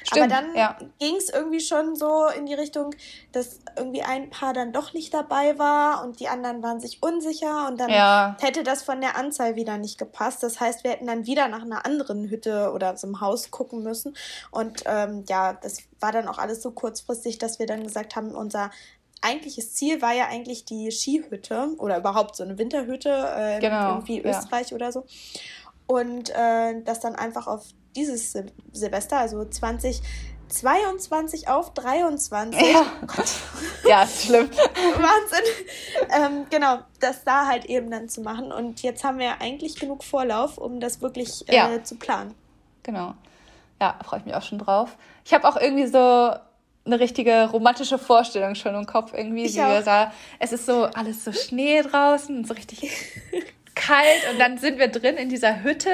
Stimmt, Aber dann ja. ging es irgendwie schon so in die Richtung, dass irgendwie ein Paar dann doch nicht dabei war und die anderen waren sich unsicher und dann ja. hätte das von der Anzahl wieder nicht gepasst. Das heißt, wir hätten dann wieder nach einer anderen Hütte oder so einem Haus gucken müssen. Und ähm, ja, das war dann auch alles so kurzfristig, dass wir dann gesagt haben, unser eigentliches Ziel war ja eigentlich die Skihütte oder überhaupt so eine Winterhütte, äh, genau, irgendwie Österreich ja. oder so. Und äh, das dann einfach auf dieses Sil Silvester, also 2022 auf 23. Ja, oh ja ist schlimm. Wahnsinn. ähm, genau, das da halt eben dann zu machen. Und jetzt haben wir eigentlich genug Vorlauf, um das wirklich äh, ja. zu planen. Genau. Ja, freue ich mich auch schon drauf. Ich habe auch irgendwie so eine richtige romantische Vorstellung schon im Kopf irgendwie. Ich wie wir da, es ist so alles so Schnee draußen und so richtig kalt und dann sind wir drin in dieser Hütte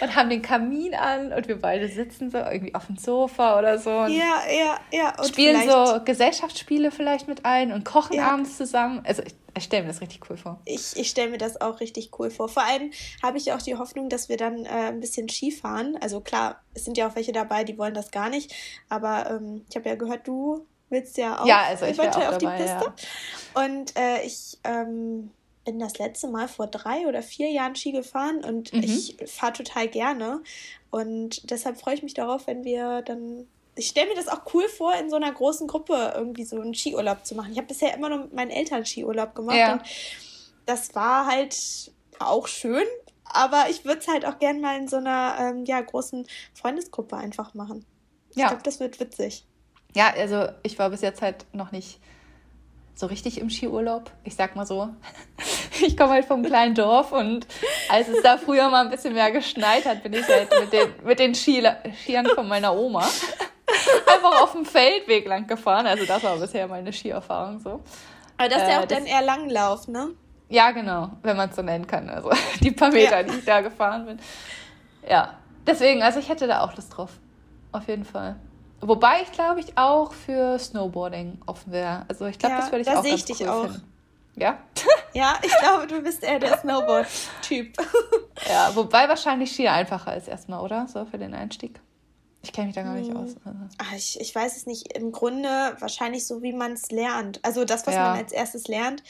und haben den Kamin an und wir beide sitzen so irgendwie auf dem Sofa oder so. ja, ja, ja. Und spielen so Gesellschaftsspiele vielleicht mit ein und kochen ja. abends zusammen. Also ich, ich stelle mir das richtig cool vor. Ich, ich stelle mir das auch richtig cool vor. Vor allem habe ich auch die Hoffnung, dass wir dann äh, ein bisschen Ski fahren. Also klar, es sind ja auch welche dabei, die wollen das gar nicht. Aber ähm, ich habe ja gehört, du willst ja auch ja, also ich eventuell auf dabei, die Piste. Ja. Und äh, ich ähm, bin das letzte Mal vor drei oder vier Jahren Ski gefahren und mhm. ich fahre total gerne. Und deshalb freue ich mich darauf, wenn wir dann. Ich stelle mir das auch cool vor, in so einer großen Gruppe irgendwie so einen Skiurlaub zu machen. Ich habe bisher immer nur mit meinen Eltern Skiurlaub gemacht ja. und das war halt auch schön, aber ich würde es halt auch gern mal in so einer ähm, ja, großen Freundesgruppe einfach machen. Ich ja. glaube, das wird witzig. Ja, also ich war bis jetzt halt noch nicht so richtig im Skiurlaub. Ich sag mal so, ich komme halt vom kleinen Dorf und als es da früher mal ein bisschen mehr geschneit hat, bin ich halt mit den, mit den Skiern von meiner Oma einfach auf dem Feldweg lang gefahren. Also das war bisher meine Skierfahrung so. Aber das ist ja auch äh, dann eher Langlauf, ne? Ja, genau, wenn man es so nennen kann. Also die paar Meter, ja. die ich da gefahren bin. Ja, deswegen, also ich hätte da auch Lust drauf. Auf jeden Fall. Wobei ich glaube ich auch für Snowboarding offen wäre. Also ich glaube, ja, das würde ich da auch ganz ich cool auch. finden. Ja? Ja, ich glaube, du bist eher der Snowboard-Typ. ja, wobei wahrscheinlich Ski einfacher ist erstmal, oder? So für den Einstieg. Ich kenne mich da gar nicht aus. Also. Ach, ich, ich weiß es nicht. Im Grunde wahrscheinlich so, wie man es lernt. Also das, was ja. man als erstes lernt.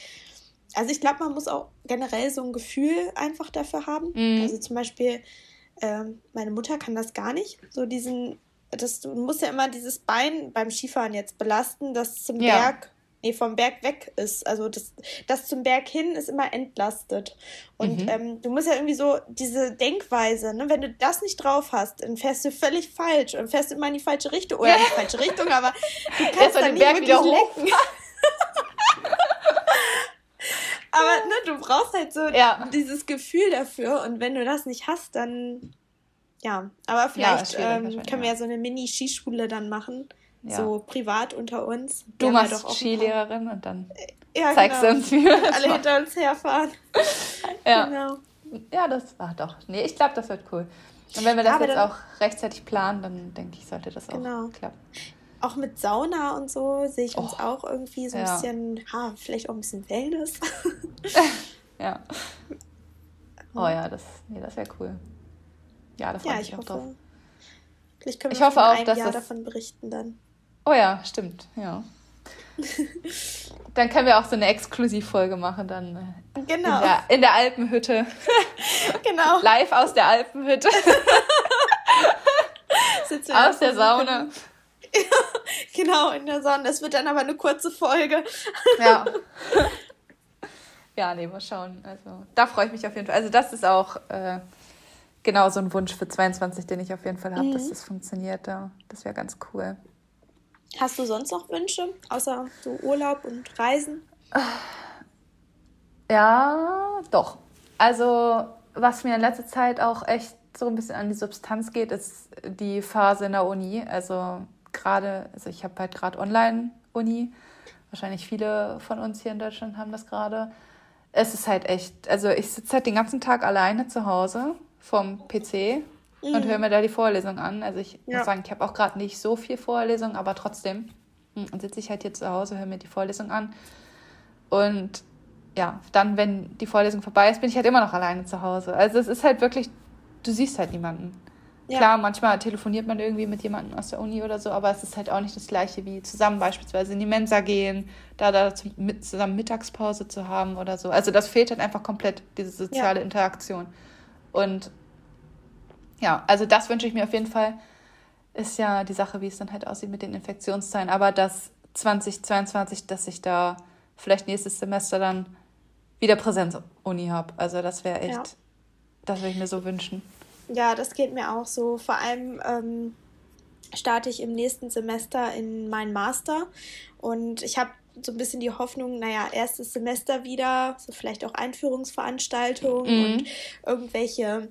Also ich glaube, man muss auch generell so ein Gefühl einfach dafür haben. Mhm. Also zum Beispiel, ähm, meine Mutter kann das gar nicht. So diesen, das, du musst ja immer dieses Bein beim Skifahren jetzt belasten, das zum ja. Berg nee, vom Berg weg ist. Also das, das zum Berg hin ist immer entlastet. Und mhm. ähm, du musst ja irgendwie so diese Denkweise, ne, wenn du das nicht drauf hast, dann fährst du völlig falsch und fährst immer in die falsche Richtung. Oder in die falsche Richtung, aber du kannst dann nicht Berg wirklich lenken. aber ne, du brauchst halt so ja. dieses Gefühl dafür und wenn du das nicht hast, dann ja, aber vielleicht ja, ähm, können wir ja so eine Mini-Skischule dann machen. Ja. So privat unter uns. Du wir machst ja Skilehrerin und dann ja, zeigst genau. du uns, wie wir Alle hinter uns herfahren. ja. Genau. Ja, das war doch. Nee, ich glaube, das wird cool. Und wenn wir das jetzt auch rechtzeitig planen, dann denke ich, sollte das auch genau. klappen. Auch mit Sauna und so sehe ich uns oh. auch irgendwie so ein ja. bisschen, ha, vielleicht auch ein bisschen Wellness. ja. Oh ja, das, nee, das wäre cool. Ja, da freue ja, ich mich auch drauf. Vielleicht können wir ich hoffe auch, dass Jahr davon berichten dann. Oh ja, stimmt, ja. dann können wir auch so eine Exklusivfolge machen, dann äh, genau. in, der, in der Alpenhütte. genau. Live aus der Alpenhütte. aus der Sauna. genau, in der Sonne. Das wird dann aber eine kurze Folge. ja. Ja, nee, mal schauen. Also, da freue ich mich auf jeden Fall. Also, das ist auch äh, genau so ein Wunsch für 22, den ich auf jeden Fall habe, mhm. dass das funktioniert. Da. Das wäre ganz cool. Hast du sonst noch Wünsche, außer so Urlaub und Reisen? Ja, doch. Also, was mir in letzter Zeit auch echt so ein bisschen an die Substanz geht, ist die Phase in der Uni. Also, gerade, also ich habe halt gerade Online-Uni. Wahrscheinlich viele von uns hier in Deutschland haben das gerade. Es ist halt echt, also ich sitze halt den ganzen Tag alleine zu Hause vom PC mhm. und höre mir da die Vorlesung an. Also ich ja. muss sagen, ich habe auch gerade nicht so viel Vorlesung, aber trotzdem hm, sitze ich halt hier zu Hause, höre mir die Vorlesung an. Und ja, dann, wenn die Vorlesung vorbei ist, bin ich halt immer noch alleine zu Hause. Also es ist halt wirklich, du siehst halt niemanden. Ja. Klar, manchmal telefoniert man irgendwie mit jemandem aus der Uni oder so, aber es ist halt auch nicht das gleiche wie zusammen beispielsweise in die Mensa gehen, da, da zusammen Mittagspause zu haben oder so. Also das fehlt halt einfach komplett, diese soziale ja. Interaktion. Und ja, also das wünsche ich mir auf jeden Fall. Ist ja die Sache, wie es dann halt aussieht mit den Infektionszahlen. Aber dass 2022, dass ich da vielleicht nächstes Semester dann wieder Präsenz-Uni habe. Also das wäre echt, ja. das würde ich mir so wünschen. Ja, das geht mir auch so. Vor allem ähm, starte ich im nächsten Semester in meinen Master und ich habe so ein bisschen die Hoffnung, naja, erstes Semester wieder, so vielleicht auch Einführungsveranstaltungen mhm. und irgendwelche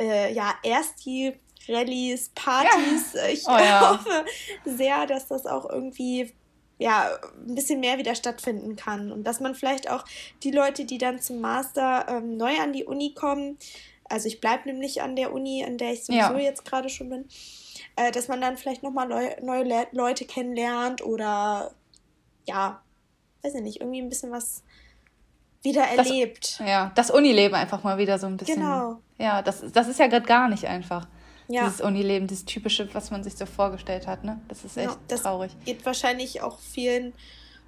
äh, ja, Ersti Rallyes, Partys. Ja. Ich oh, ja. hoffe sehr, dass das auch irgendwie ja, ein bisschen mehr wieder stattfinden kann. Und dass man vielleicht auch die Leute, die dann zum Master ähm, neu an die Uni kommen, also ich bleibe nämlich an der Uni, an der ich sowieso ja. jetzt gerade schon bin, äh, dass man dann vielleicht nochmal neue, neue Le Leute kennenlernt oder ja, weiß ich nicht, irgendwie ein bisschen was wieder erlebt. Das, ja, das Unileben einfach mal wieder so ein bisschen. Genau. Ja, das, das ist ja gerade gar nicht einfach. Ja. Dieses Unileben, dieses typische, was man sich so vorgestellt hat, ne? Das ist echt ja, das traurig. Geht wahrscheinlich auch vielen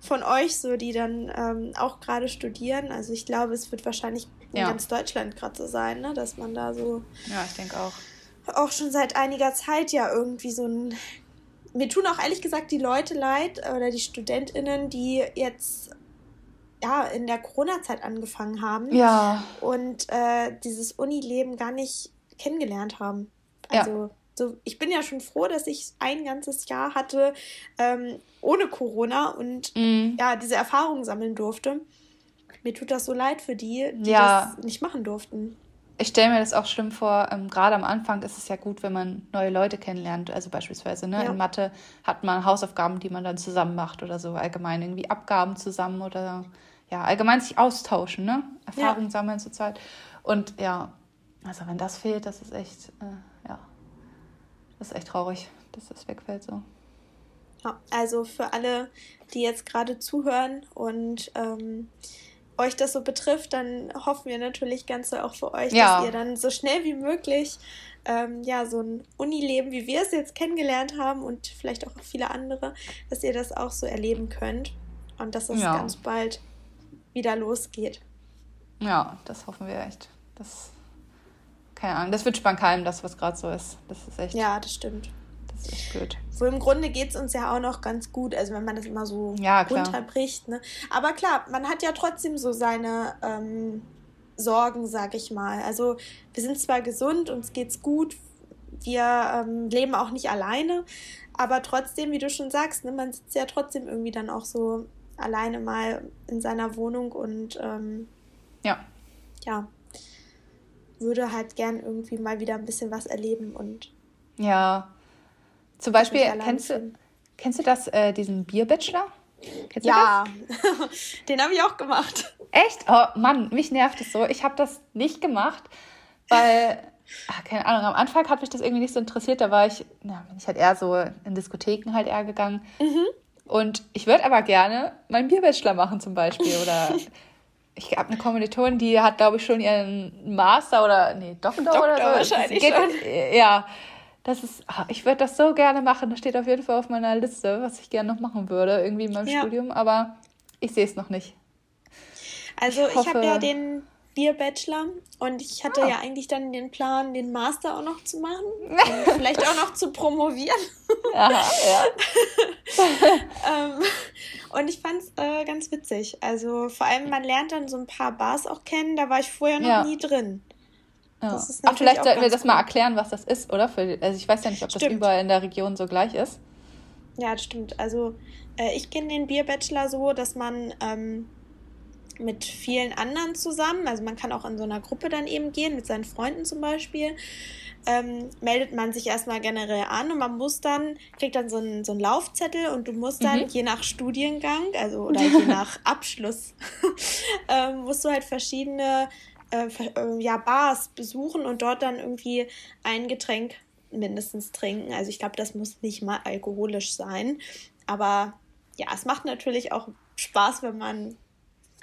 von euch so, die dann ähm, auch gerade studieren. Also ich glaube, es wird wahrscheinlich in ja. ganz Deutschland gerade so sein, ne? Dass man da so. Ja, ich denke auch. Auch schon seit einiger Zeit ja irgendwie so ein mir tun auch ehrlich gesagt die Leute leid oder die StudentInnen, die jetzt ja, in der Corona-Zeit angefangen haben. Ja. Und äh, dieses Unileben gar nicht kennengelernt haben. Also, ja. so, ich bin ja schon froh, dass ich ein ganzes Jahr hatte ähm, ohne Corona und mm. ja, diese Erfahrungen sammeln durfte. Mir tut das so leid für die, die ja. das nicht machen durften ich stelle mir das auch schlimm vor, ähm, gerade am Anfang ist es ja gut, wenn man neue Leute kennenlernt. Also beispielsweise ne, ja. in Mathe hat man Hausaufgaben, die man dann zusammen macht oder so, allgemein irgendwie Abgaben zusammen oder ja, allgemein sich austauschen, ne? Erfahrungen ja. sammeln zur Zeit. Und ja, also wenn das fehlt, das ist echt, äh, ja, das ist echt traurig, dass das wegfällt so. Ja, also für alle, die jetzt gerade zuhören und ähm, euch das so betrifft, dann hoffen wir natürlich ganz so auch für euch, ja. dass ihr dann so schnell wie möglich ähm, ja so ein Unileben, wie wir es jetzt kennengelernt haben und vielleicht auch viele andere, dass ihr das auch so erleben könnt und dass es ja. ganz bald wieder losgeht. Ja, das hoffen wir echt. Das keine Ahnung, das wird Spankheim, das was gerade so ist. Das ist echt. Ja, das stimmt. Das ist echt blöd. So im Grunde geht es uns ja auch noch ganz gut, also wenn man das immer so ja, runterbricht. Ne? Aber klar, man hat ja trotzdem so seine ähm, Sorgen, sag ich mal. Also wir sind zwar gesund, uns geht's gut, wir ähm, leben auch nicht alleine, aber trotzdem, wie du schon sagst, ne, man sitzt ja trotzdem irgendwie dann auch so alleine mal in seiner Wohnung und ähm, ja. ja, würde halt gern irgendwie mal wieder ein bisschen was erleben und ja, zum Beispiel, kennst du, kennst du das, äh, diesen Bierbachelor? Kennst ja, den habe ich auch gemacht. Echt? Oh Mann, mich nervt es so. Ich habe das nicht gemacht, weil, ach, keine Ahnung, am Anfang hat mich das irgendwie nicht so interessiert. Da war ich, na, bin ich halt eher so in Diskotheken halt eher gegangen. Mhm. Und ich würde aber gerne meinen Bierbachelor machen zum Beispiel. Oder ich habe eine Kommilitonin, die hat, glaube ich, schon ihren Master oder, nee, Doktor, Doktor oder so. wahrscheinlich geht, schon. Ja, das ist, ah, ich würde das so gerne machen. Das steht auf jeden Fall auf meiner Liste, was ich gerne noch machen würde, irgendwie in meinem ja. Studium, aber ich sehe es noch nicht. Also ich, ich habe ja den Bier-Bachelor und ich hatte ah. ja eigentlich dann den Plan, den Master auch noch zu machen und vielleicht auch noch zu promovieren. Aha, ja. ähm, und ich fand es äh, ganz witzig. Also vor allem, man lernt dann so ein paar Bars auch kennen, da war ich vorher noch ja. nie drin. Ja. Ach, vielleicht sollten wir das mal erklären, was das ist, oder? Für, also ich weiß ja nicht, ob stimmt. das überall in der Region so gleich ist. Ja, das stimmt. Also äh, ich kenne den Bierbachelor so, dass man ähm, mit vielen anderen zusammen, also man kann auch in so einer Gruppe dann eben gehen, mit seinen Freunden zum Beispiel, ähm, meldet man sich erstmal generell an und man muss dann, kriegt dann so einen, so einen Laufzettel und du musst dann mhm. je nach Studiengang, also oder je nach Abschluss, ähm, musst du halt verschiedene äh, äh, ja, Bars besuchen und dort dann irgendwie ein Getränk mindestens trinken. Also ich glaube, das muss nicht mal alkoholisch sein. Aber ja, es macht natürlich auch Spaß, wenn man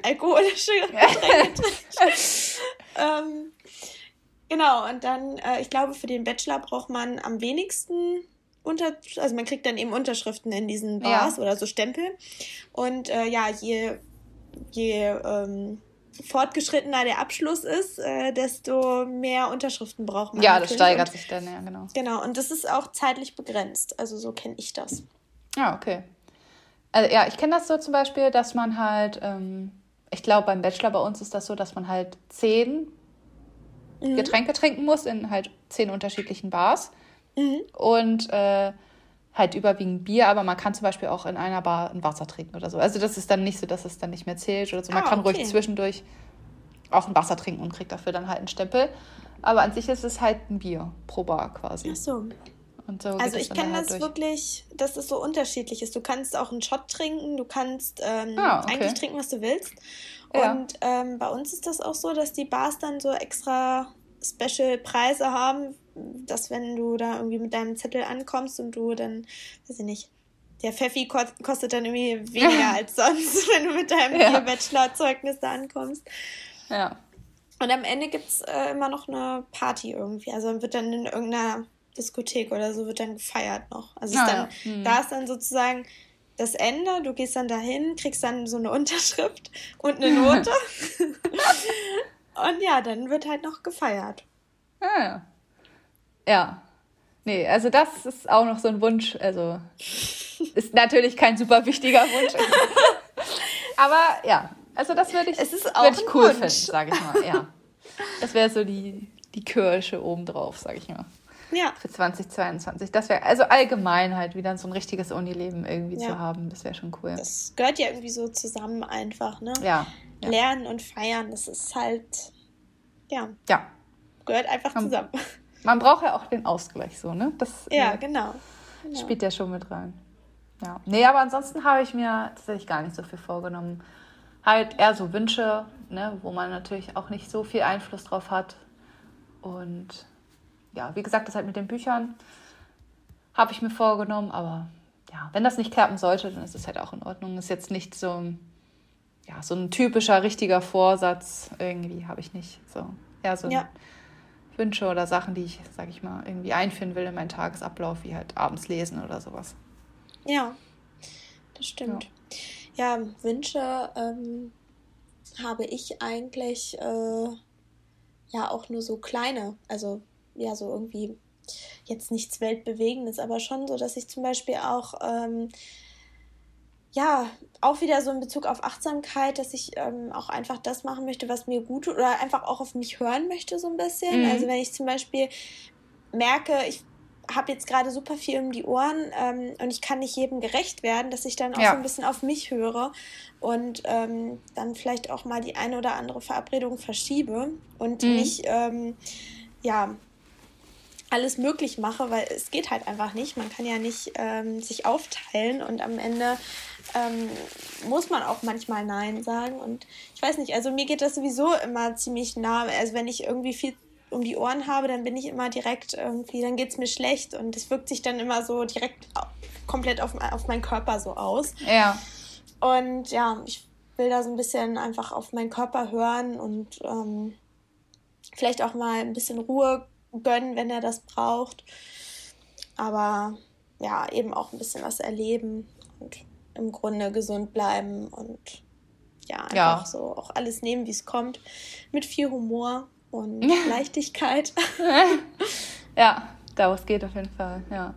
alkoholische Getränke trinkt. ähm, genau, und dann, äh, ich glaube, für den Bachelor braucht man am wenigsten unter, also man kriegt dann eben Unterschriften in diesen Bars ja. oder so Stempel. Und äh, ja, je, je ähm, fortgeschrittener der Abschluss ist, äh, desto mehr Unterschriften braucht man. Ja, das steigert und, sich dann, ja, genau. Genau, und das ist auch zeitlich begrenzt. Also so kenne ich das. Ja, okay. Also ja, ich kenne das so zum Beispiel, dass man halt, ähm, ich glaube beim Bachelor bei uns ist das so, dass man halt zehn mhm. Getränke trinken muss in halt zehn unterschiedlichen Bars. Mhm. Und äh, halt überwiegend Bier, aber man kann zum Beispiel auch in einer Bar ein Wasser trinken oder so. Also das ist dann nicht so, dass es dann nicht mehr zählt oder so. Man ah, kann okay. ruhig zwischendurch auch ein Wasser trinken und kriegt dafür dann halt einen Stempel. Aber an sich ist es halt ein Bier pro Bar quasi. Ach so. so also ich kenne halt das durch. wirklich, dass es so unterschiedlich ist. Du kannst auch einen Shot trinken, du kannst ähm, ah, okay. eigentlich trinken, was du willst. Ja. Und ähm, bei uns ist das auch so, dass die Bars dann so extra Special-Preise haben, dass wenn du da irgendwie mit deinem Zettel ankommst und du dann, weiß ich nicht, der Pfeffi kostet dann irgendwie weniger als sonst, wenn du mit deinem ja. Bachelor-Zeugnis da ankommst. Ja. Und am Ende gibt es äh, immer noch eine Party irgendwie. Also wird dann in irgendeiner Diskothek oder so wird dann gefeiert noch. Also ah, ist dann, ja. hm. da ist dann sozusagen das Ende, du gehst dann dahin, kriegst dann so eine Unterschrift und eine Note. und ja, dann wird halt noch gefeiert. Ah, ja. Ja. Nee, also das ist auch noch so ein Wunsch. Also ist natürlich kein super wichtiger Wunsch. Aber ja, Also das würde ich, es ist auch ich cool Wunsch. finden, sage ich mal. Ja. Das wäre so die, die Kirsche obendrauf, sage ich mal. Ja. Für 2022. Das wäre also allgemein halt wieder so ein richtiges Unileben irgendwie ja. zu haben. Das wäre schon cool. Das gehört ja irgendwie so zusammen einfach, ne? Ja. ja. Lernen und feiern, das ist halt, ja. Ja. Gehört einfach man, zusammen. Man braucht ja auch den Ausgleich so, ne? Das, ja, äh, genau. genau. Spielt ja schon mit rein. Ja. Nee, aber ansonsten habe ich mir tatsächlich gar nicht so viel vorgenommen. Halt eher so Wünsche, ne, wo man natürlich auch nicht so viel Einfluss drauf hat. Und ja, wie gesagt, das halt mit den Büchern habe ich mir vorgenommen, aber ja, wenn das nicht klappen sollte, dann ist es halt auch in Ordnung. Ist jetzt nicht so, ja, so ein typischer, richtiger Vorsatz irgendwie habe ich nicht. So, eher so ja. Wünsche oder Sachen, die ich, sag ich mal, irgendwie einführen will in meinen Tagesablauf, wie halt abends lesen oder sowas. Ja, das stimmt. Ja, ja Wünsche ähm, habe ich eigentlich äh, ja auch nur so kleine. Also ja so irgendwie jetzt nichts Weltbewegendes, aber schon so, dass ich zum Beispiel auch ähm, ja, auch wieder so in Bezug auf Achtsamkeit, dass ich ähm, auch einfach das machen möchte, was mir gut tut oder einfach auch auf mich hören möchte, so ein bisschen. Mhm. Also wenn ich zum Beispiel merke, ich habe jetzt gerade super viel um die Ohren ähm, und ich kann nicht jedem gerecht werden, dass ich dann auch ja. so ein bisschen auf mich höre und ähm, dann vielleicht auch mal die eine oder andere Verabredung verschiebe und mhm. nicht, ähm, ja, alles möglich mache, weil es geht halt einfach nicht. Man kann ja nicht ähm, sich aufteilen und am Ende ähm, muss man auch manchmal Nein sagen. Und ich weiß nicht, also mir geht das sowieso immer ziemlich nah. Also wenn ich irgendwie viel um die Ohren habe, dann bin ich immer direkt irgendwie, dann geht es mir schlecht und es wirkt sich dann immer so direkt komplett auf, auf meinen Körper so aus. Ja. Und ja, ich will da so ein bisschen einfach auf meinen Körper hören und ähm, vielleicht auch mal ein bisschen Ruhe gönnen, wenn er das braucht. Aber ja, eben auch ein bisschen was erleben und im Grunde gesund bleiben und ja, einfach ja. so auch alles nehmen, wie es kommt, mit viel Humor und Leichtigkeit. ja, da wo es geht auf jeden Fall, ja.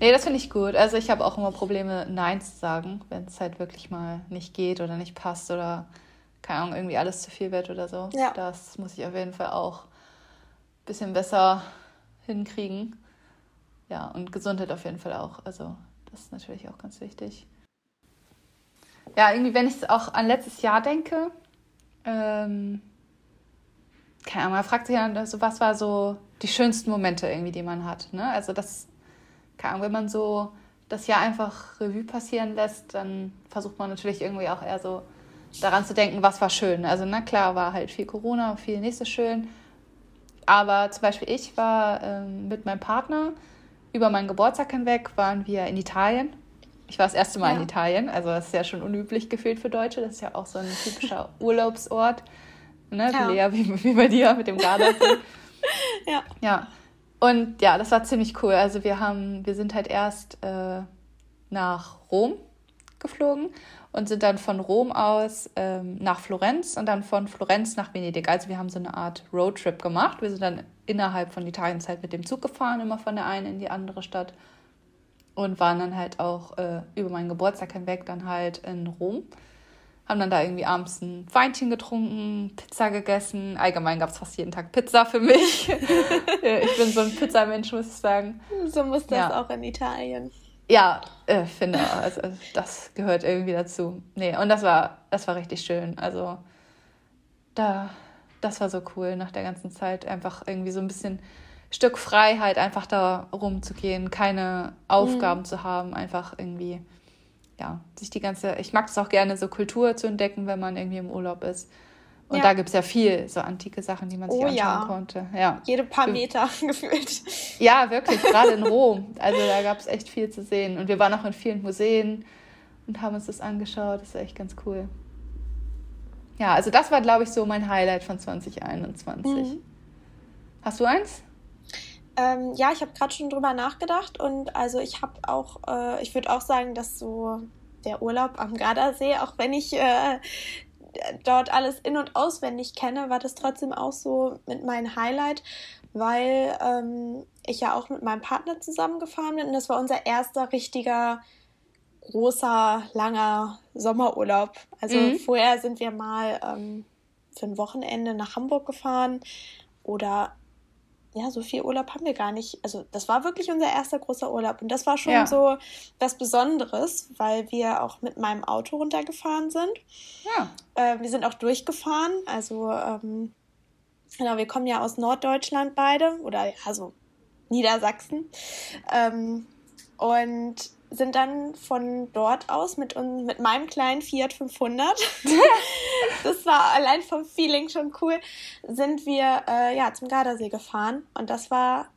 Nee, das finde ich gut. Also ich habe auch immer Probleme, Nein zu sagen, wenn es halt wirklich mal nicht geht oder nicht passt oder keine Ahnung, irgendwie alles zu viel wird oder so. Ja. Das muss ich auf jeden Fall auch bisschen besser hinkriegen. Ja, und Gesundheit auf jeden Fall auch. Also das ist natürlich auch ganz wichtig. Ja, irgendwie, wenn ich auch an letztes Jahr denke, ähm, keine Ahnung, man fragt sich ja, so, was war so die schönsten Momente irgendwie, die man hat. Ne? Also das, keine Ahnung, wenn man so das Jahr einfach Revue passieren lässt, dann versucht man natürlich irgendwie auch eher so daran zu denken, was war schön. Also na klar, war halt viel Corona, viel nicht so schön. Aber zum Beispiel ich war ähm, mit meinem Partner über meinen Geburtstag hinweg, waren wir in Italien. Ich war das erste Mal ja. in Italien, also das ist ja schon unüblich gefühlt für Deutsche. Das ist ja auch so ein typischer Urlaubsort. Ne? Ja. Lea, wie, wie bei dir mit dem Gardasee. ja. Ja. Und ja, das war ziemlich cool. Also wir haben, wir sind halt erst äh, nach Rom geflogen und sind dann von Rom aus ähm, nach Florenz und dann von Florenz nach Venedig. Also wir haben so eine Art Roadtrip gemacht. Wir sind dann innerhalb von Italiens halt mit dem Zug gefahren, immer von der einen in die andere Stadt und waren dann halt auch äh, über meinen Geburtstag hinweg dann halt in Rom. Haben dann da irgendwie abends ein Weinchen getrunken, Pizza gegessen. Allgemein gab es fast jeden Tag Pizza für mich. ich bin so ein Pizzamensch, muss ich sagen. So muss das ja. auch in Italien. Ja, äh, finde, also, das gehört irgendwie dazu. Nee, und das war, das war richtig schön. Also, da, das war so cool nach der ganzen Zeit. Einfach irgendwie so ein bisschen Stück Freiheit, einfach da rumzugehen, keine Aufgaben mhm. zu haben, einfach irgendwie, ja, sich die ganze, ich mag es auch gerne, so Kultur zu entdecken, wenn man irgendwie im Urlaub ist. Und ja. da gibt es ja viel so antike Sachen, die man sich oh, anschauen ja. konnte. Ja. Jede paar Meter gefühlt. Ja, wirklich, gerade in Rom. Also da gab es echt viel zu sehen. Und wir waren auch in vielen Museen und haben uns das angeschaut. Das ist echt ganz cool. Ja, also das war, glaube ich, so mein Highlight von 2021. Mhm. Hast du eins? Ähm, ja, ich habe gerade schon drüber nachgedacht und also ich habe auch, äh, ich würde auch sagen, dass so der Urlaub am Gardasee, auch wenn ich äh, dort alles in- und auswendig kenne, war das trotzdem auch so mit meinem Highlight, weil ähm, ich ja auch mit meinem Partner zusammengefahren bin und das war unser erster richtiger großer, langer Sommerurlaub. Also mhm. vorher sind wir mal ähm, für ein Wochenende nach Hamburg gefahren oder ja, so viel Urlaub haben wir gar nicht. Also das war wirklich unser erster großer Urlaub und das war schon ja. so was Besonderes, weil wir auch mit meinem Auto runtergefahren sind. Ja. Äh, wir sind auch durchgefahren, also ähm, genau, wir kommen ja aus Norddeutschland beide oder ja, so Niedersachsen ähm, und sind dann von dort aus mit, mit meinem kleinen Fiat 500, das war allein vom Feeling schon cool, sind wir äh, ja, zum Gardasee gefahren. Und das war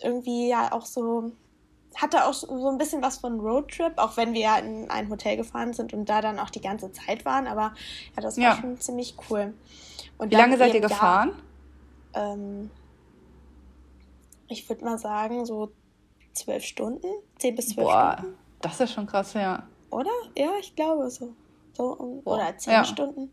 irgendwie ja auch so, hatte auch so ein bisschen was von Roadtrip, auch wenn wir ja in ein Hotel gefahren sind und da dann auch die ganze Zeit waren. Aber ja, das war ja. schon ziemlich cool. Und Wie lange seid ihr gefahren? Ja, ähm, ich würde mal sagen, so zwölf Stunden, zehn bis zwölf Boah, Stunden. Das ist schon krass, ja. Oder? Ja, ich glaube so. so um, oder zehn ja. Stunden.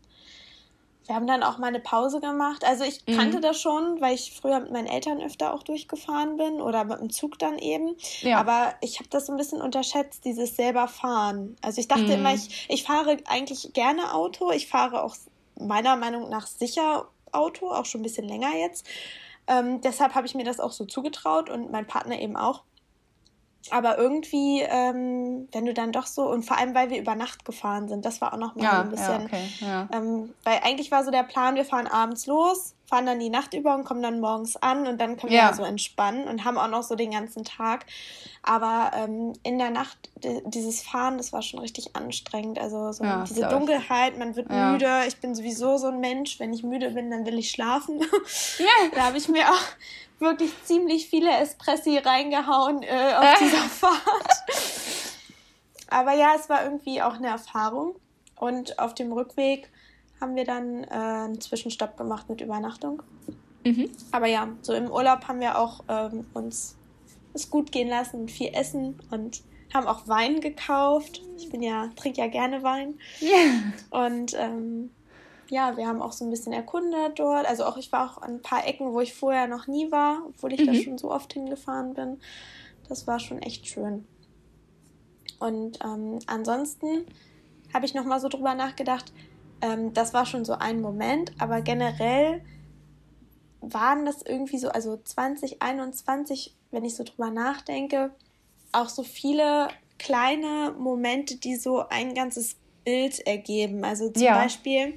Wir haben dann auch mal eine Pause gemacht. Also ich mhm. kannte das schon, weil ich früher mit meinen Eltern öfter auch durchgefahren bin oder mit dem Zug dann eben. Ja. Aber ich habe das so ein bisschen unterschätzt, dieses selber fahren. Also ich dachte mhm. immer, ich, ich fahre eigentlich gerne Auto. Ich fahre auch meiner Meinung nach sicher Auto, auch schon ein bisschen länger jetzt. Ähm, deshalb habe ich mir das auch so zugetraut und mein Partner eben auch. Aber irgendwie, ähm, wenn du dann doch so, und vor allem, weil wir über Nacht gefahren sind, das war auch nochmal ja, so ein bisschen. Ja, okay, ja. ähm, weil eigentlich war so der Plan, wir fahren abends los, fahren dann die Nacht über und kommen dann morgens an und dann können wir ja. so entspannen und haben auch noch so den ganzen Tag. Aber ähm, in der Nacht, dieses Fahren, das war schon richtig anstrengend. Also so ja, diese Dunkelheit, man wird ja. müde. Ich bin sowieso so ein Mensch, wenn ich müde bin, dann will ich schlafen. Ja. da habe ich mir auch wirklich ziemlich viele Espressi reingehauen äh, auf dieser Fahrt. Aber ja, es war irgendwie auch eine Erfahrung. Und auf dem Rückweg haben wir dann äh, einen Zwischenstopp gemacht mit Übernachtung. Mhm. Aber ja, so im Urlaub haben wir auch ähm, uns es gut gehen lassen und viel essen und haben auch Wein gekauft. Ich bin ja, trinke ja gerne Wein. Yeah. Und ähm, ja, wir haben auch so ein bisschen erkundet dort. Also auch ich war auch an ein paar Ecken, wo ich vorher noch nie war, obwohl ich mhm. da schon so oft hingefahren bin. Das war schon echt schön. Und ähm, ansonsten habe ich noch mal so drüber nachgedacht. Ähm, das war schon so ein Moment, aber generell waren das irgendwie so, also 2021, wenn ich so drüber nachdenke, auch so viele kleine Momente, die so ein ganzes Bild ergeben. Also zum ja. Beispiel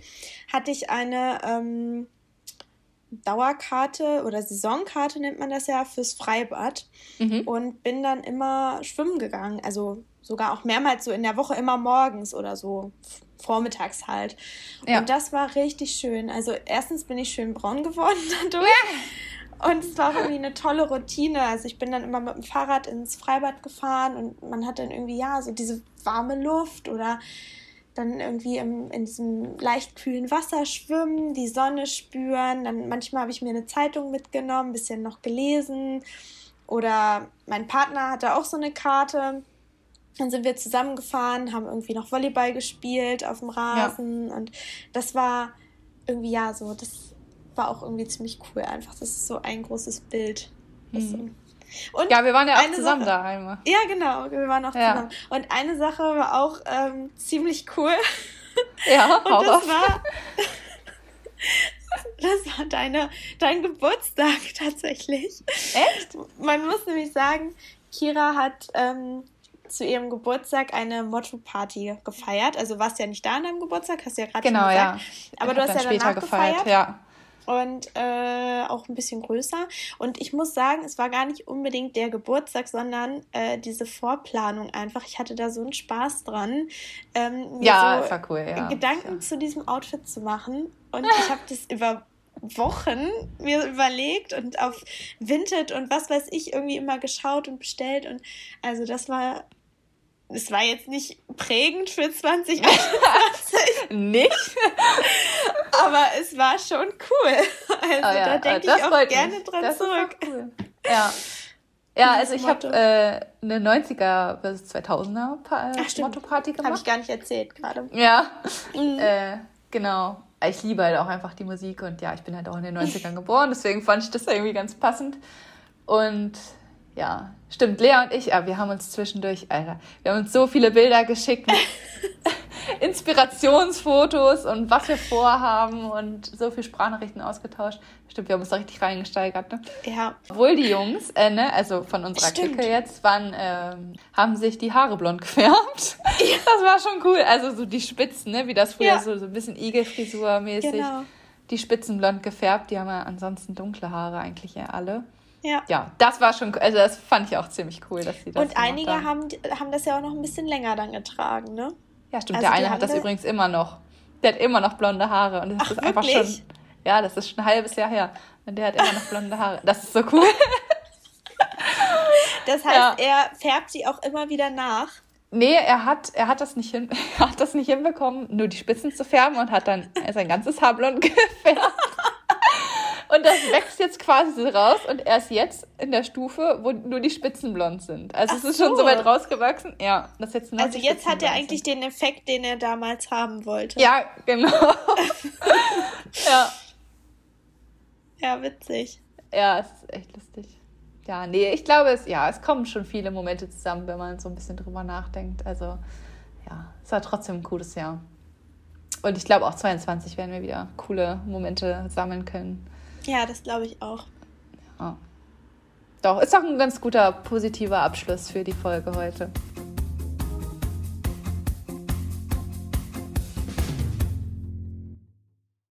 hatte ich eine ähm, Dauerkarte oder Saisonkarte nennt man das ja fürs Freibad mhm. und bin dann immer schwimmen gegangen. Also sogar auch mehrmals so in der Woche, immer morgens oder so vormittags halt. Ja. Und das war richtig schön. Also erstens bin ich schön braun geworden dadurch. Ja. Und es war auch irgendwie eine tolle Routine. Also ich bin dann immer mit dem Fahrrad ins Freibad gefahren und man hat dann irgendwie, ja, so diese warme Luft oder dann irgendwie im, in diesem leicht kühlen Wasser schwimmen, die Sonne spüren. Dann manchmal habe ich mir eine Zeitung mitgenommen, ein bisschen noch gelesen. Oder mein Partner hatte auch so eine Karte. Dann sind wir zusammengefahren, haben irgendwie noch Volleyball gespielt auf dem Rasen. Ja. Und das war irgendwie, ja, so, das war auch irgendwie ziemlich cool einfach. Das ist so ein großes Bild. Mhm. Und ja, wir waren ja auch zusammen Sache, da einmal. Ja, genau, wir waren auch ja. zusammen. Und eine Sache war auch ähm, ziemlich cool. Ja, Und das auf. war, das war deine, dein Geburtstag tatsächlich. Echt? Man muss nämlich sagen, Kira hat ähm, zu ihrem Geburtstag eine Motto-Party gefeiert. Also warst ja nicht da an deinem Geburtstag, hast du ja gerade genau, schon gesagt. Ja. Aber ich du hast ja danach gefeiert. gefeiert. Ja und äh, auch ein bisschen größer. Und ich muss sagen, es war gar nicht unbedingt der Geburtstag, sondern äh, diese Vorplanung einfach. Ich hatte da so einen Spaß dran, ähm, mir ja, so cool, ja. Gedanken ja. zu diesem Outfit zu machen. Und ich habe das über Wochen mir überlegt und auf Vinted und was weiß ich irgendwie immer geschaut und bestellt. Und also das war es war jetzt nicht prägend für 2021. nicht? Aber es war schon cool. Also oh ja, da denke ich auch gerne mich. dran das zurück. Cool. Ja. Ja, also ich habe äh, eine 90er bis 2000er pa Ach, Motto-Party gemacht. Habe ich gar nicht erzählt gerade. Ja, mhm. äh, genau. Ich liebe halt auch einfach die Musik und ja, ich bin halt auch in den 90ern geboren, deswegen fand ich das irgendwie ganz passend. Und ja, stimmt, Lea und ich, aber wir haben uns zwischendurch, Alter, wir haben uns so viele Bilder geschickt mit Inspirationsfotos und was wir vorhaben und so viele Sprachnachrichten ausgetauscht. Stimmt, wir haben uns da richtig reingesteigert, ne? Ja. Obwohl die Jungs, äh, ne, also von unserer Stimmt. Clique jetzt, waren, ähm, haben sich die Haare blond gefärbt. Das war schon cool. Also so die Spitzen, ne, wie das früher Ja. so, so ein bisschen Igelfrisur-mäßig. Genau. Die Spitzen blond gefärbt, die haben ja ansonsten dunkle Haare eigentlich ja alle. Ja. Ja, das war schon, also das fand ich auch ziemlich cool, dass sie das Und einige haben. haben, haben das ja auch noch ein bisschen länger dann getragen, ne? Ja, stimmt, Also der eine hat das da- übrigens immer noch. Der hat immer noch blonde Haare und das Ach, ist einfach wirklich? schon, ja, das ist schon ein halbes Jahr her. Und der hat immer noch blonde Haare. Das ist so cool. Das heißt, Ja. er färbt sie auch immer wieder nach. Nee, er hat, er hat das nicht hin, er hat das nicht hinbekommen, nur die Spitzen zu färben und hat dann sein ganzes Haar blond gefärbt. Und das wächst jetzt quasi so raus und er ist jetzt in der Stufe, wo nur die Spitzen blond sind. Also Ach es ist schon so. so weit rausgewachsen. Ja, das jetzt Also jetzt hat er eigentlich den Effekt, den er damals haben wollte. Ja, genau. ja. Ja, witzig. Ja, es ist echt lustig. Ja, nee, ich glaube, es, ja, es kommen schon viele Momente zusammen, wenn man so ein bisschen drüber nachdenkt. Also, ja, es war trotzdem ein cooles Jahr. Und ich glaube, auch 22 werden wir wieder coole Momente sammeln können. Ja, das glaube ich auch. Ja. Doch, ist doch ein ganz guter positiver Abschluss für die Folge heute.